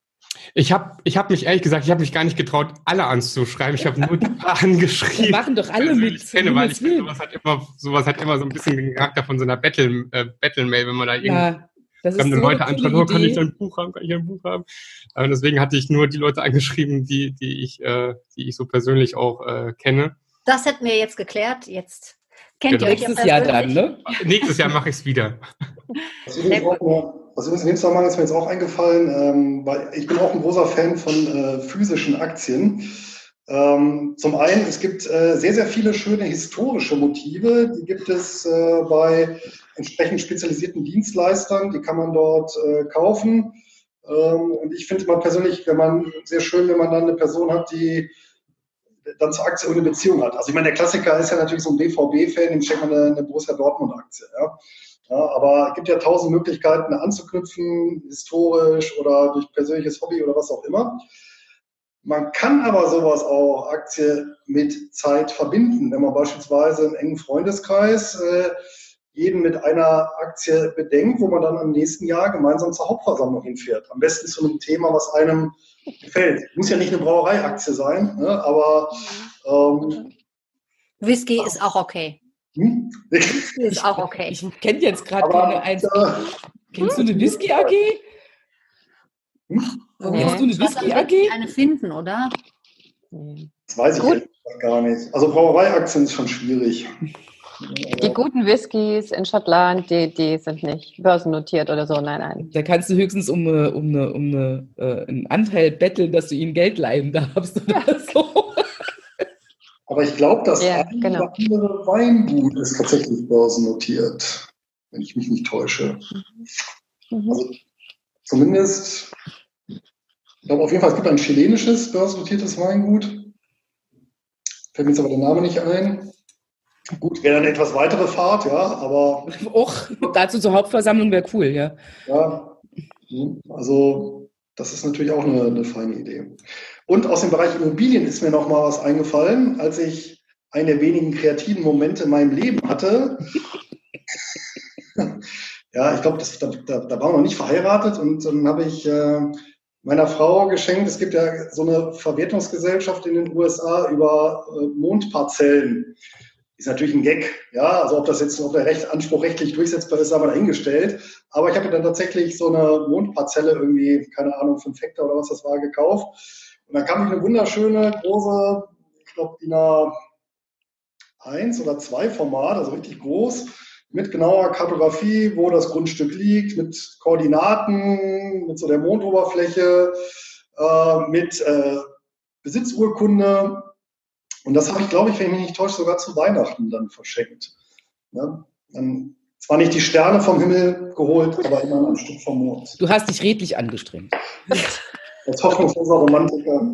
Ich habe ich hab mich ehrlich gesagt, ich habe mich gar nicht getraut, alle anzuschreiben. Ich habe nur die paar angeschrieben. Wir machen doch alle mit. Ich kenne, weil ich finde, sowas hat immer, sowas hat immer so ein bisschen den Charakter von so einer Battle, äh, Battle-Mail, wenn man da irgendwie ja, fremde so Leute anschaut, oh, kann ich ein Buch haben, kann ich ein Buch haben. Äh, deswegen hatte ich nur die Leute angeschrieben, die, die ich, äh, die ich so persönlich auch äh, kenne. Das hätten wir jetzt geklärt. Jetzt kennt genau. ihr euch Nächstes Jahr dann, ne? Nächstes Jahr mache ich es wieder. Was übrigens in dem Zusammenhang ist mir jetzt auch eingefallen, ähm, weil ich bin auch ein großer Fan von äh, physischen Aktien. Ähm, zum einen, es gibt äh, sehr, sehr viele schöne historische Motive. Die gibt es äh, bei entsprechend spezialisierten Dienstleistern. Die kann man dort äh, kaufen. Ähm, und ich finde immer persönlich, wenn man sehr schön, wenn man dann eine Person hat, die dann zur Aktie eine Beziehung hat. Also ich meine, der Klassiker ist ja natürlich so ein BVB-Fan, dem steckt man eine, eine Borussia Dortmund-Aktie. Ja? Ja, aber es gibt ja tausend Möglichkeiten anzuknüpfen, historisch oder durch persönliches Hobby oder was auch immer. Man kann aber sowas auch Aktie mit Zeit verbinden, wenn man beispielsweise einen engen Freundeskreis äh, jeden mit einer Aktie bedenkt, wo man dann im nächsten Jahr gemeinsam zur Hauptversammlung hinfährt. Am besten zu einem Thema, was einem gefällt. Muss ja nicht eine Brauereiaktie sein, ne? aber ähm, Whisky ist auch okay. Hm? Whisky ist auch okay. Ich, ich kenne jetzt gerade keine eins. Äh, Kennst du eine Whisky AG? Hm? Kennst du eine Whisky AG? Eine finden, oder? Das weiß ich gar nicht. Also Brauereiaktien ist schon schwierig. Die guten Whiskys in Schottland, die, die sind nicht börsennotiert oder so, nein, nein. Da kannst du höchstens um, eine, um, eine, um eine, äh, einen Anteil betteln, dass du ihnen Geld leihen darfst oder ja. so. Aber ich glaube, das ja, genau. andere Weingut ist tatsächlich börsennotiert, wenn ich mich nicht täusche. Mhm. Also zumindest, ich glaube auf jeden Fall, es gibt ein chilenisches börsennotiertes Weingut. Fällt mir jetzt aber der Name nicht ein. Gut, wäre eine etwas weitere Fahrt, ja, aber. Och, dazu zur Hauptversammlung wäre cool, ja. Ja, also das ist natürlich auch eine, eine feine Idee. Und aus dem Bereich Immobilien ist mir noch mal was eingefallen, als ich einen der wenigen kreativen Momente in meinem Leben hatte. ja, ich glaube, da, da, da war noch nicht verheiratet und dann habe ich äh, meiner Frau geschenkt. Es gibt ja so eine Verwertungsgesellschaft in den USA über äh, Mondparzellen ist natürlich ein Gag, ja, also ob das jetzt, ob der Recht, Anspruch rechtlich durchsetzbar ist, haben wir dahingestellt. Aber ich habe dann tatsächlich so eine Mondparzelle irgendwie, keine Ahnung, fünf Hektar oder was das war, gekauft. Und dann kam ich eine wunderschöne, große, ich glaube, DIN A1 oder 2 Format, also richtig groß, mit genauer Kartografie, wo das Grundstück liegt, mit Koordinaten, mit so der Mondoberfläche, äh, mit äh, Besitzurkunde und das habe ich, glaube ich, wenn ich mich nicht täusche, sogar zu Weihnachten dann verschenkt. Ja, dann zwar nicht die Sterne vom Himmel geholt, aber immer ein Stück vom Mond. Du hast dich redlich angestrengt. Als hoffnungsloser Romantiker.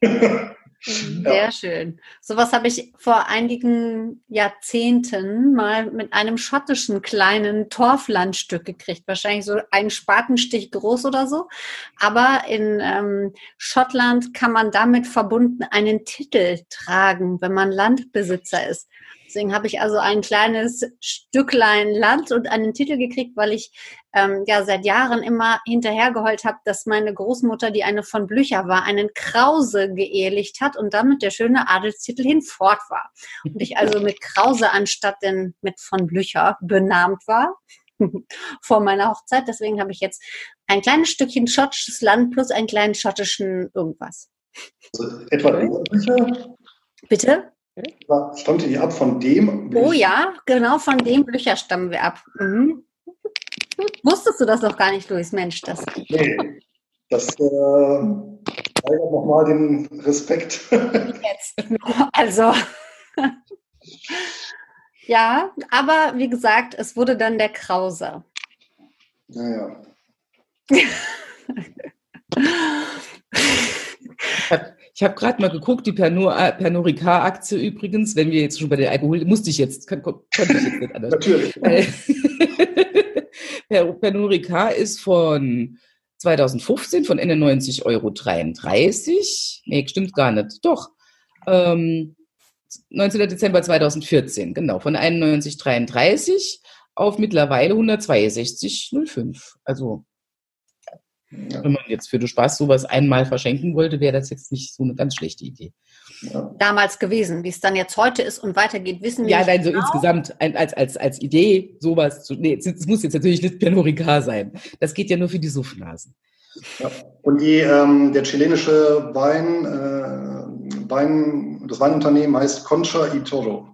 Sehr ja. schön. Sowas habe ich vor einigen Jahrzehnten mal mit einem schottischen kleinen Torflandstück gekriegt. Wahrscheinlich so ein Spatenstich groß oder so. Aber in ähm, Schottland kann man damit verbunden einen Titel tragen, wenn man Landbesitzer ist. Deswegen habe ich also ein kleines Stücklein Land und einen Titel gekriegt, weil ich ähm, ja seit Jahren immer hinterhergeheult habe, dass meine Großmutter, die eine von Blücher war, einen Krause geehelicht hat und damit der schöne Adelstitel hinfort war. Und ich also mit Krause anstatt denn mit von Blücher benannt war vor meiner Hochzeit. Deswegen habe ich jetzt ein kleines Stückchen schottisches Land plus einen kleinen schottischen irgendwas. Also etwa Blücher? Bitte? Stammt ihr ab von dem? Blücher? Oh ja, genau von dem Blücher stammen wir ab. Mhm. Wusstest du das noch gar nicht, Luis? Mensch, das. Nee, das äh, steigert nochmal den Respekt. Jetzt. Also. ja, aber wie gesagt, es wurde dann der Krause. Naja. Ich habe gerade mal geguckt, die Pernod, äh, Pernod Ricard-Aktie übrigens, wenn wir jetzt schon bei der Alkohol, musste ich jetzt, konnte ich jetzt nicht anders. Natürlich. Pernod Ricard ist von 2015 von Ende 90,33 Euro. Nee, stimmt gar nicht. Doch. Ähm, 19. Dezember 2014, genau, von 91,33 auf mittlerweile 162,05. Also ja. wenn man jetzt für den Spaß sowas einmal verschenken wollte, wäre das jetzt nicht so eine ganz schlechte Idee. Ja. Damals gewesen, wie es dann jetzt heute ist und weitergeht, wissen wir ja, nicht. Ja, nein, so genau. insgesamt ein, als, als, als Idee sowas zu. Nee, es muss jetzt natürlich nicht Pernod sein. Das geht ja nur für die Suffnasen. Ja. Und die, ähm, der chilenische Wein, äh, Wein, das Weinunternehmen heißt Concha y Toro.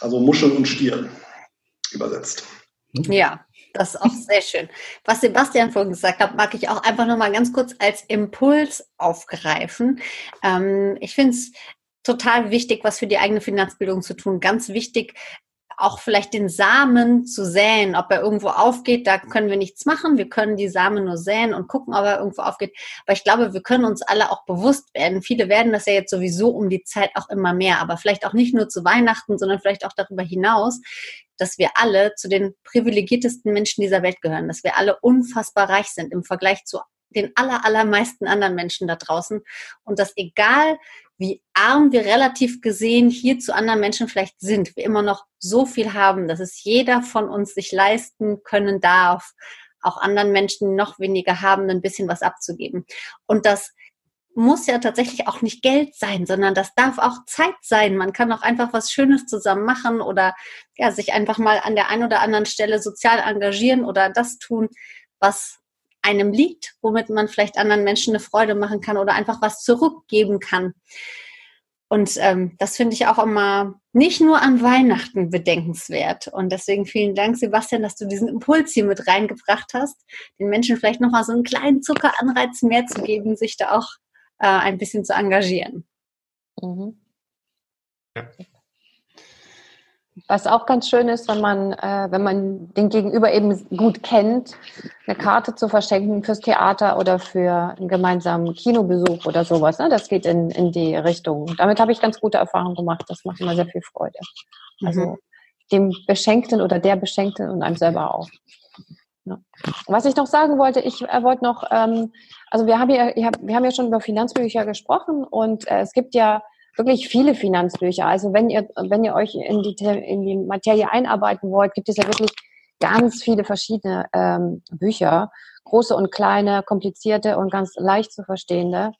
Also Muschel und Stier übersetzt. Ja, das ist auch sehr schön. Was Sebastian vorhin gesagt hat, mag ich auch einfach nochmal ganz kurz als Impuls aufgreifen. Ähm, ich finde es total wichtig, was für die eigene Finanzbildung zu tun. Ganz wichtig, auch vielleicht den Samen zu säen, ob er irgendwo aufgeht, da können wir nichts machen. Wir können die Samen nur säen und gucken, ob er irgendwo aufgeht. Aber ich glaube, wir können uns alle auch bewusst werden. Viele werden das ja jetzt sowieso um die Zeit auch immer mehr, aber vielleicht auch nicht nur zu Weihnachten, sondern vielleicht auch darüber hinaus, dass wir alle zu den privilegiertesten Menschen dieser Welt gehören, dass wir alle unfassbar reich sind im Vergleich zu den aller, allermeisten anderen Menschen da draußen und dass egal wie arm wir relativ gesehen hier zu anderen Menschen vielleicht sind, wir immer noch so viel haben, dass es jeder von uns sich leisten können darf, auch anderen Menschen, noch weniger haben, ein bisschen was abzugeben. Und das muss ja tatsächlich auch nicht Geld sein, sondern das darf auch Zeit sein. Man kann auch einfach was Schönes zusammen machen oder ja, sich einfach mal an der einen oder anderen Stelle sozial engagieren oder das tun, was einem liegt, womit man vielleicht anderen Menschen eine Freude machen kann oder einfach was zurückgeben kann. Und ähm, das finde ich auch immer nicht nur an Weihnachten bedenkenswert. Und deswegen vielen Dank, Sebastian, dass du diesen Impuls hier mit reingebracht hast, den Menschen vielleicht nochmal so einen kleinen Zuckeranreiz mehr zu geben, sich da auch äh, ein bisschen zu engagieren. Mhm. Ja. Was auch ganz schön ist, wenn man, äh, wenn man den Gegenüber eben gut kennt, eine Karte zu verschenken fürs Theater oder für einen gemeinsamen Kinobesuch oder sowas. Ne? Das geht in, in die Richtung. Damit habe ich ganz gute Erfahrungen gemacht. Das macht immer sehr viel Freude. Also mhm. dem Beschenkten oder der Beschenkten und einem selber auch. Ja. Was ich noch sagen wollte, ich äh, wollte noch, ähm, also wir haben ja, wir haben ja schon über Finanzbücher gesprochen und äh, es gibt ja wirklich viele Finanzbücher. Also wenn ihr, wenn ihr euch in die, in die Materie einarbeiten wollt, gibt es ja wirklich ganz viele verschiedene ähm, Bücher, große und kleine, komplizierte und ganz leicht zu verstehende.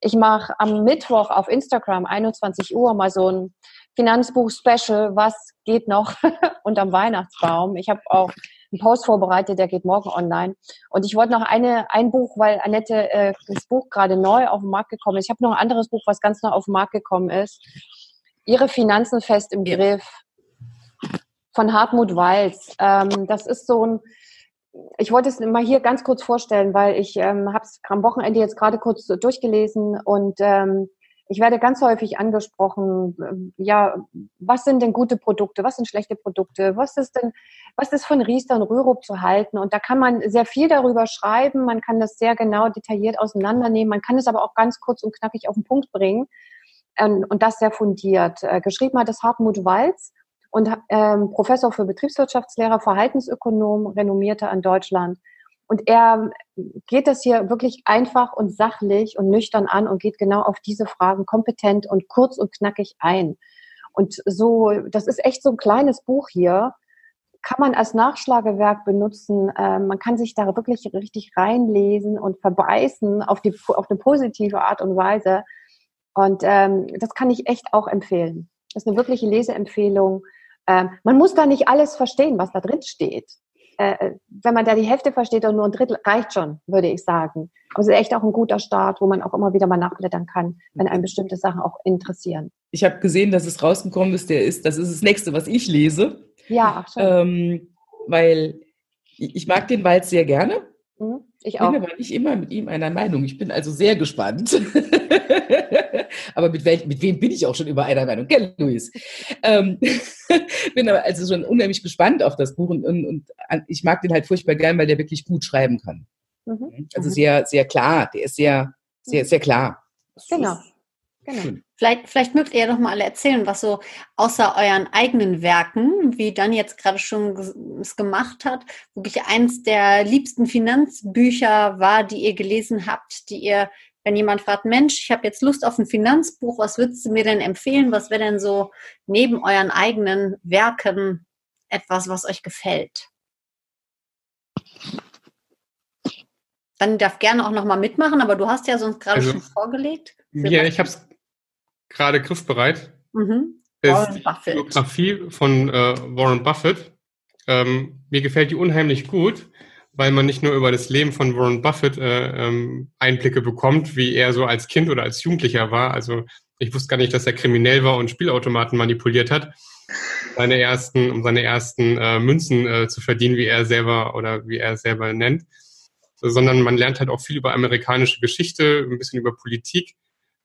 Ich mache am Mittwoch auf Instagram 21 Uhr mal so ein Finanzbuch-Special, was geht noch unterm Weihnachtsbaum. Ich habe auch einen Post vorbereitet, der geht morgen online. Und ich wollte noch eine, ein Buch, weil Annette äh, das Buch gerade neu auf den Markt gekommen ist. Ich habe noch ein anderes Buch, was ganz neu auf den Markt gekommen ist. Ihre Finanzen fest im Griff von Hartmut Walz. Ähm, das ist so ein, ich wollte es mal hier ganz kurz vorstellen, weil ich ähm, habe es am Wochenende jetzt gerade kurz durchgelesen und ähm, ich werde ganz häufig angesprochen, ähm, ja, was sind denn gute Produkte, was sind schlechte Produkte, was ist denn, was ist von Riester und Rürup zu halten? Und da kann man sehr viel darüber schreiben, man kann das sehr genau detailliert auseinandernehmen, man kann es aber auch ganz kurz und knackig auf den Punkt bringen ähm, und das sehr fundiert. Äh, geschrieben hat das Hartmut Walz und ähm, Professor für Betriebswirtschaftslehrer, Verhaltensökonom, renommierter in Deutschland. Und er geht das hier wirklich einfach und sachlich und nüchtern an und geht genau auf diese Fragen kompetent und kurz und knackig ein. Und so, das ist echt so ein kleines Buch hier. Kann man als Nachschlagewerk benutzen. Ähm, man kann sich da wirklich richtig reinlesen und verbeißen auf, die, auf eine positive Art und Weise. Und ähm, das kann ich echt auch empfehlen. Das ist eine wirkliche Leseempfehlung. Ähm, man muss da nicht alles verstehen, was da drin steht. Äh, wenn man da die Hälfte versteht und nur ein Drittel, reicht schon, würde ich sagen. Aber es ist echt auch ein guter Start, wo man auch immer wieder mal nachblättern kann, wenn einem bestimmte Sachen auch interessieren. Ich habe gesehen, dass es rausgekommen ist, der ist, das ist das nächste, was ich lese. Ja, ach schon. Ähm, weil ich mag den Wald sehr gerne. Mhm, ich auch. bin aber nicht immer mit ihm einer Meinung. Ich bin also sehr gespannt. aber mit, welch, mit wem bin ich auch schon über einer Meinung? Gell, Luis? Ähm, bin aber also schon unheimlich gespannt auf das Buch und, und, und, ich mag den halt furchtbar gern, weil der wirklich gut schreiben kann. Mhm. Also mhm. sehr, sehr klar. Der ist sehr, sehr, sehr klar. Genau. Genau. Vielleicht, vielleicht mögt ihr ja doch mal alle erzählen, was so außer euren eigenen Werken, wie dann jetzt gerade schon es gemacht hat, wirklich eins der liebsten Finanzbücher war, die ihr gelesen habt, die ihr wenn jemand fragt, Mensch, ich habe jetzt Lust auf ein Finanzbuch, was würdest du mir denn empfehlen? Was wäre denn so neben euren eigenen Werken etwas, was euch gefällt? Dann darf gerne auch nochmal mitmachen, aber du hast ja sonst gerade also, schon vorgelegt. Ja, ich habe es gerade griffbereit. Mhm. Warren Buffett. Biografie von äh, Warren Buffett. Ähm, mir gefällt die unheimlich gut, weil man nicht nur über das Leben von Warren Buffett äh, ähm, Einblicke bekommt, wie er so als Kind oder als Jugendlicher war. Also ich wusste gar nicht, dass er kriminell war und Spielautomaten manipuliert hat, seine ersten, um seine ersten äh, Münzen äh, zu verdienen, wie er selber oder wie er selber nennt. Sondern man lernt halt auch viel über amerikanische Geschichte, ein bisschen über Politik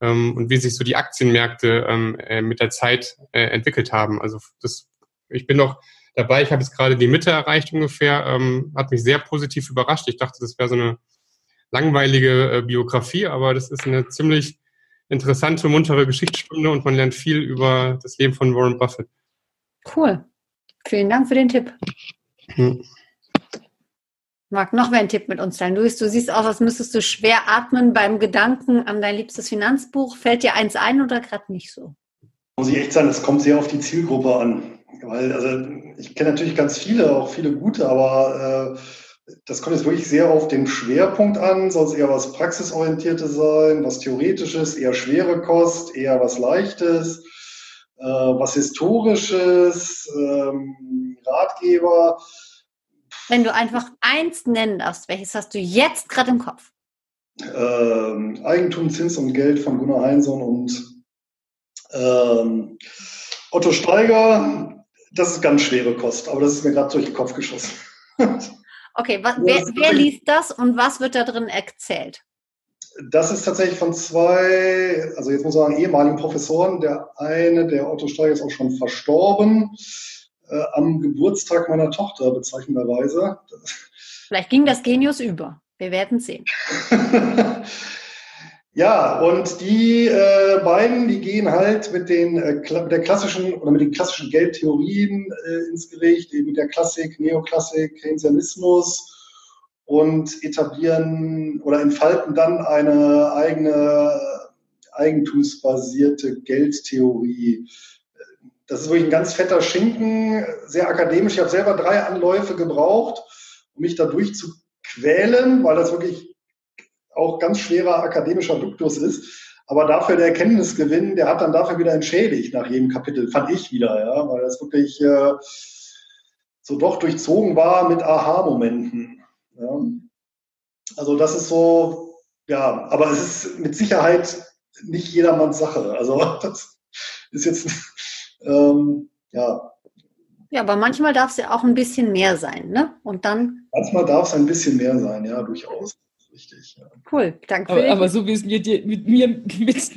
ähm, und wie sich so die Aktienmärkte ähm, äh, mit der Zeit äh, entwickelt haben. Also das, ich bin noch dabei, ich habe jetzt gerade die Mitte erreicht ungefähr, ähm, hat mich sehr positiv überrascht. Ich dachte, das wäre so eine langweilige äh, Biografie, aber das ist eine ziemlich interessante, muntere Geschichtsstunde und man lernt viel über das Leben von Warren Buffett. Cool. Vielen Dank für den Tipp. Hm. Marc, noch mehr einen Tipp mit uns teilen. Luis, du siehst aus, als müsstest du schwer atmen beim Gedanken an dein liebstes Finanzbuch. Fällt dir eins ein oder gerade nicht so? Muss ich echt sagen, es kommt sehr auf die Zielgruppe an. Weil, also ich kenne natürlich ganz viele, auch viele gute, aber äh, das kommt jetzt wirklich sehr auf den Schwerpunkt an. Soll es eher was Praxisorientiertes sein, was Theoretisches, eher schwere Kost, eher was Leichtes, äh, was Historisches, ähm, Ratgeber. Wenn du einfach eins nennen darfst, welches hast du jetzt gerade im Kopf? Ähm, Eigentum, Zins und Geld von Gunnar Heinsohn und ähm, Otto Steiger. Das ist ganz schwere Kost, aber das ist mir gerade durch den Kopf geschossen. okay, was, wer, wer liest das und was wird da drin erzählt? Das ist tatsächlich von zwei, also jetzt muss man sagen, ehemaligen Professoren. Der eine, der Otto Steiger, ist auch schon verstorben äh, am Geburtstag meiner Tochter bezeichnenderweise. Vielleicht ging das Genius über. Wir werden sehen. ja, und die äh, beiden, die gehen halt mit den äh, der klassischen oder mit den klassischen Geldtheorien äh, ins Gericht, eben mit der Klassik, Neoklassik, Keynesianismus und etablieren oder entfalten dann eine eigene eigentumsbasierte Geldtheorie das ist wirklich ein ganz fetter Schinken, sehr akademisch. Ich habe selber drei Anläufe gebraucht, um mich da durchzuquälen, weil das wirklich auch ganz schwerer akademischer Duktus ist. Aber dafür der Erkenntnisgewinn, der hat dann dafür wieder entschädigt nach jedem Kapitel, fand ich wieder, ja, weil das wirklich äh, so doch durchzogen war mit Aha-Momenten. Ja. Also das ist so, ja, aber es ist mit Sicherheit nicht jedermanns Sache. Also das ist jetzt ähm, ja. Ja, aber manchmal darf es ja auch ein bisschen mehr sein, ne? Und dann. Manchmal darf es ein bisschen mehr sein, ja, durchaus. Richtig. Ja. Cool, danke. Aber, aber so wie es mir mit mir mit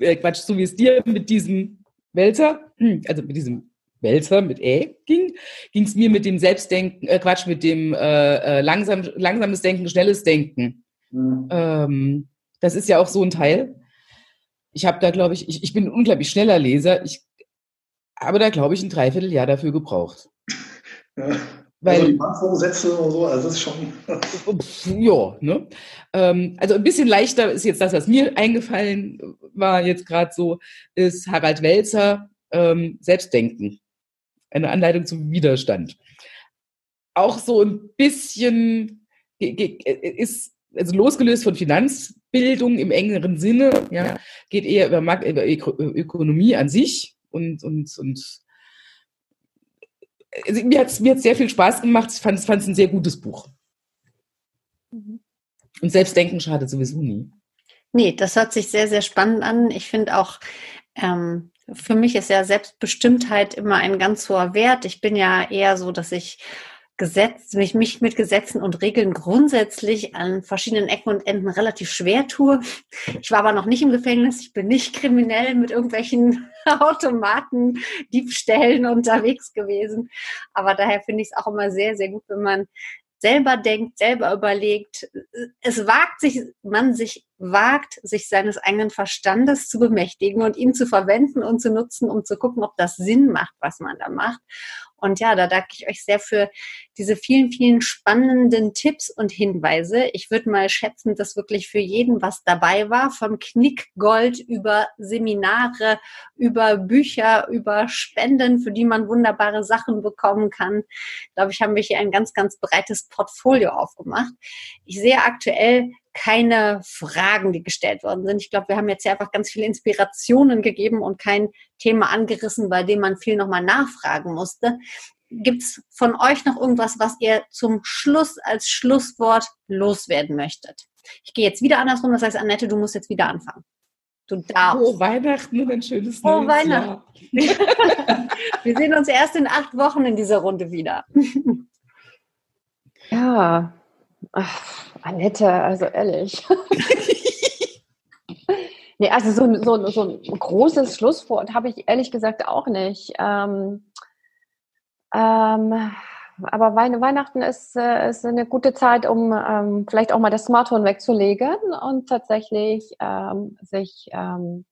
äh, Quatsch, so wie es dir mit diesem Wälzer, hm, also mit diesem Wälzer mit Ä ging, ging es mir mit dem Selbstdenken, äh, Quatsch, mit dem äh, äh, langsam, langsames Denken, schnelles Denken. Mhm. Ähm, das ist ja auch so ein Teil. Ich habe da, glaube ich, ich, ich bin ein unglaublich schneller Leser. Ich aber da glaube ich ein Dreivierteljahr dafür gebraucht. Ja. Weil, also die Bankvorsätze und so, also das ist schon. ja, ne? Ähm, also ein bisschen leichter ist jetzt das, was mir eingefallen war, jetzt gerade so, ist Harald Welzer ähm, Selbstdenken. Eine Anleitung zum Widerstand. Auch so ein bisschen ist also losgelöst von Finanzbildung im engeren Sinne, ja, geht eher über, Markt, über Ökonomie an sich, und, und, und also mir hat es mir sehr viel Spaß gemacht. Ich fand es ein sehr gutes Buch. Mhm. Und Selbstdenken schadet sowieso nie. Nee, das hört sich sehr, sehr spannend an. Ich finde auch, ähm, für mich ist ja Selbstbestimmtheit immer ein ganz hoher Wert. Ich bin ja eher so, dass ich Gesetz, mich, mich mit Gesetzen und Regeln grundsätzlich an verschiedenen Ecken und Enden relativ schwer tue. Ich war aber noch nicht im Gefängnis, ich bin nicht kriminell mit irgendwelchen Automaten, Diebstählen unterwegs gewesen. Aber daher finde ich es auch immer sehr, sehr gut, wenn man selber denkt, selber überlegt. Es wagt sich, man sich wagt, sich seines eigenen Verstandes zu bemächtigen und ihn zu verwenden und zu nutzen, um zu gucken, ob das Sinn macht, was man da macht. Und ja, da danke ich euch sehr für diese vielen, vielen spannenden Tipps und Hinweise. Ich würde mal schätzen, dass wirklich für jeden was dabei war, vom Knickgold über Seminare, über Bücher, über Spenden, für die man wunderbare Sachen bekommen kann. Ich glaube, ich habe mich hier ein ganz, ganz breites Portfolio aufgemacht. Ich sehe aktuell keine Fragen, die gestellt worden sind. Ich glaube, wir haben jetzt hier einfach ganz viele Inspirationen gegeben und kein Thema angerissen, bei dem man viel nochmal nachfragen musste. Gibt es von euch noch irgendwas, was ihr zum Schluss als Schlusswort loswerden möchtet? Ich gehe jetzt wieder andersrum, das heißt, Annette, du musst jetzt wieder anfangen. Du darfst. Frohe Weihnachten und ein schönes Frohe Weihnachten. wir sehen uns erst in acht Wochen in dieser Runde wieder. ja, Ach, Annette, also ehrlich. nee, also so, so, so ein großes Schlusswort habe ich ehrlich gesagt auch nicht. Ähm, ähm, aber Weihnachten ist, äh, ist eine gute Zeit, um ähm, vielleicht auch mal das Smartphone wegzulegen und tatsächlich ähm, sich ähm,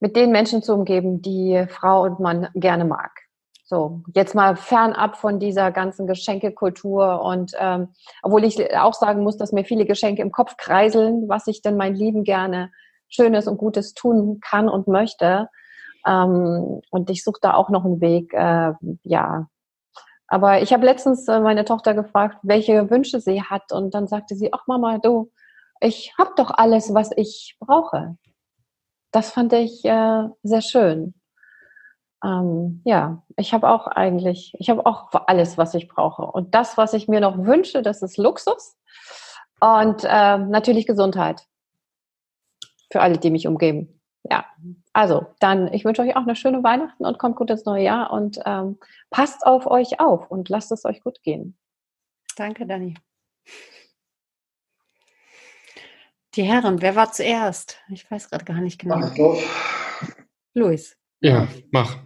mit den Menschen zu umgeben, die Frau und Mann gerne mag. So, jetzt mal fernab von dieser ganzen Geschenkekultur und ähm, obwohl ich auch sagen muss, dass mir viele Geschenke im Kopf kreiseln, was ich denn mein Lieben gerne Schönes und Gutes tun kann und möchte. Ähm, und ich suche da auch noch einen Weg, äh, ja. Aber ich habe letztens äh, meine Tochter gefragt, welche Wünsche sie hat und dann sagte sie, ach Mama, du, ich habe doch alles, was ich brauche. Das fand ich äh, sehr schön ähm, ja, ich habe auch eigentlich, ich habe auch alles, was ich brauche. Und das, was ich mir noch wünsche, das ist Luxus und äh, natürlich Gesundheit für alle, die mich umgeben. Ja, also dann, ich wünsche euch auch eine schöne Weihnachten und kommt gut ins neue Jahr und ähm, passt auf euch auf und lasst es euch gut gehen. Danke, Dani. Die Herren, wer war zuerst? Ich weiß gerade gar nicht genau. Ach, Luis. Ja, mach.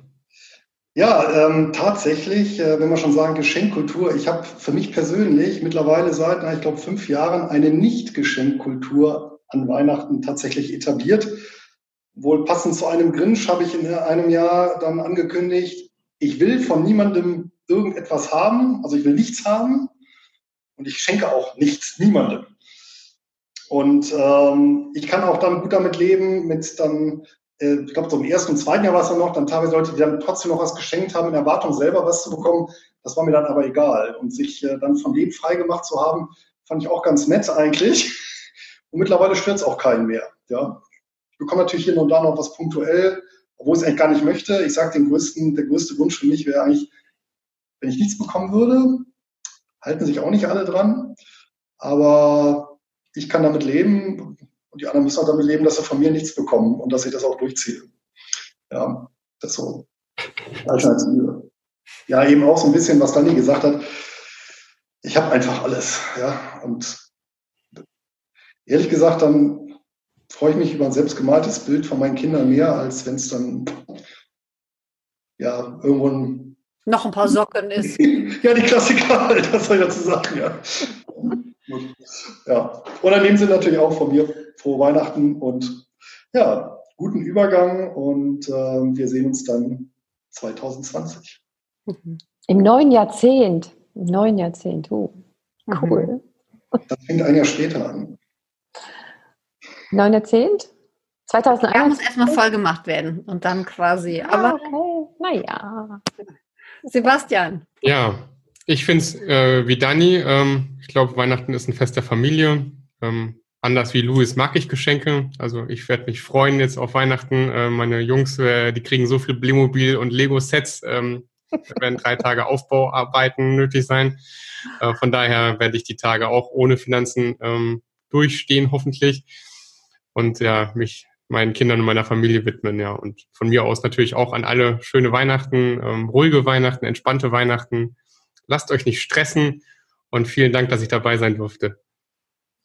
Ja, ähm, tatsächlich, äh, wenn wir schon sagen Geschenkkultur, ich habe für mich persönlich mittlerweile seit, na, ich glaube, fünf Jahren eine Nicht-Geschenkkultur an Weihnachten tatsächlich etabliert. Wohl passend zu einem Grinch habe ich in einem Jahr dann angekündigt, ich will von niemandem irgendetwas haben, also ich will nichts haben und ich schenke auch nichts niemandem. Und ähm, ich kann auch dann gut damit leben, mit dann äh, ich glaube, so im ersten und zweiten Jahr war es dann noch, dann teilweise Leute, die dann trotzdem noch was geschenkt haben, in Erwartung selber was zu bekommen. Das war mir dann aber egal. Und sich äh, dann von dem frei gemacht zu haben, fand ich auch ganz nett eigentlich. Und mittlerweile stört es auch keinen mehr. Ja. Ich bekomme natürlich hier und da noch was punktuell, obwohl ich es eigentlich gar nicht möchte. Ich sage, den größten, der größte Wunsch für mich wäre eigentlich, wenn ich nichts bekommen würde, halten sich auch nicht alle dran. Aber ich kann damit leben. Und die anderen müssen auch damit leben, dass sie von mir nichts bekommen und dass ich das auch durchziehe. Ja, das so Alternative. Ja, eben auch so ein bisschen, was Dani gesagt hat. Ich habe einfach alles. Ja, und ehrlich gesagt, dann freue ich mich über ein selbstgemaltes Bild von meinen Kindern mehr, als wenn es dann ja irgendwo ein noch ein paar Socken ist. ja, die Klassiker halt, das soll ich dazu sagen, ja. ja. Und dann nehmen sie natürlich auch von mir frohe Weihnachten und ja, guten Übergang und äh, wir sehen uns dann 2020. Im neuen Jahrzehnt. Im neuen Jahrzehnt. Uh, cool. Das fängt ein Jahr später an. Neun Jahrzehnt? 2001? Ja, muss erstmal voll gemacht werden und dann quasi. Ah, aber okay. naja. Sebastian. Ja, ich finde es äh, wie Dani. Ähm, ich glaube, Weihnachten ist ein Fest der Familie. Ähm, anders wie Louis mag ich Geschenke. Also ich werde mich freuen jetzt auf Weihnachten. Äh, meine Jungs, äh, die kriegen so viel Playmobil und Lego-Sets. Ähm, werden drei Tage Aufbauarbeiten nötig sein. Äh, von daher werde ich die Tage auch ohne Finanzen ähm, durchstehen, hoffentlich. Und ja, mich meinen Kindern und meiner Familie widmen, ja. Und von mir aus natürlich auch an alle schöne Weihnachten, ähm, ruhige Weihnachten, entspannte Weihnachten. Lasst euch nicht stressen und vielen Dank, dass ich dabei sein durfte.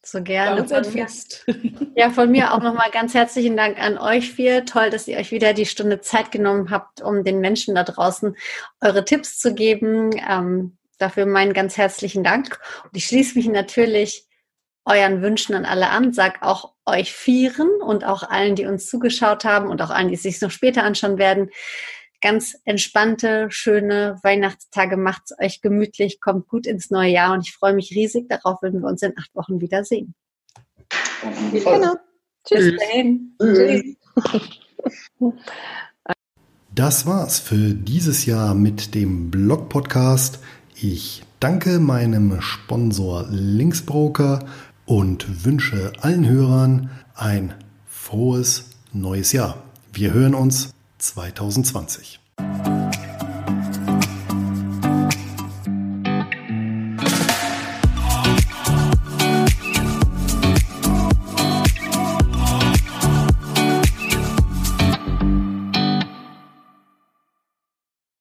So gerne. Von mir, ja, von mir auch nochmal ganz herzlichen Dank an euch vier. Toll, dass ihr euch wieder die Stunde Zeit genommen habt, um den Menschen da draußen eure Tipps zu geben. Ähm, dafür meinen ganz herzlichen Dank. Und ich schließe mich natürlich euren Wünschen an alle an, sag auch euch vieren und auch allen, die uns zugeschaut haben und auch allen, die es sich noch später anschauen werden, ganz entspannte, schöne Weihnachtstage. Macht's euch gemütlich, kommt gut ins neue Jahr und ich freue mich riesig darauf, wenn wir uns in acht Wochen wiedersehen. Genau. Tschüss. Tschüss. Das war's für dieses Jahr mit dem Blog-Podcast. Ich danke meinem Sponsor Linksbroker und wünsche allen Hörern ein frohes neues Jahr. Wir hören uns 2020.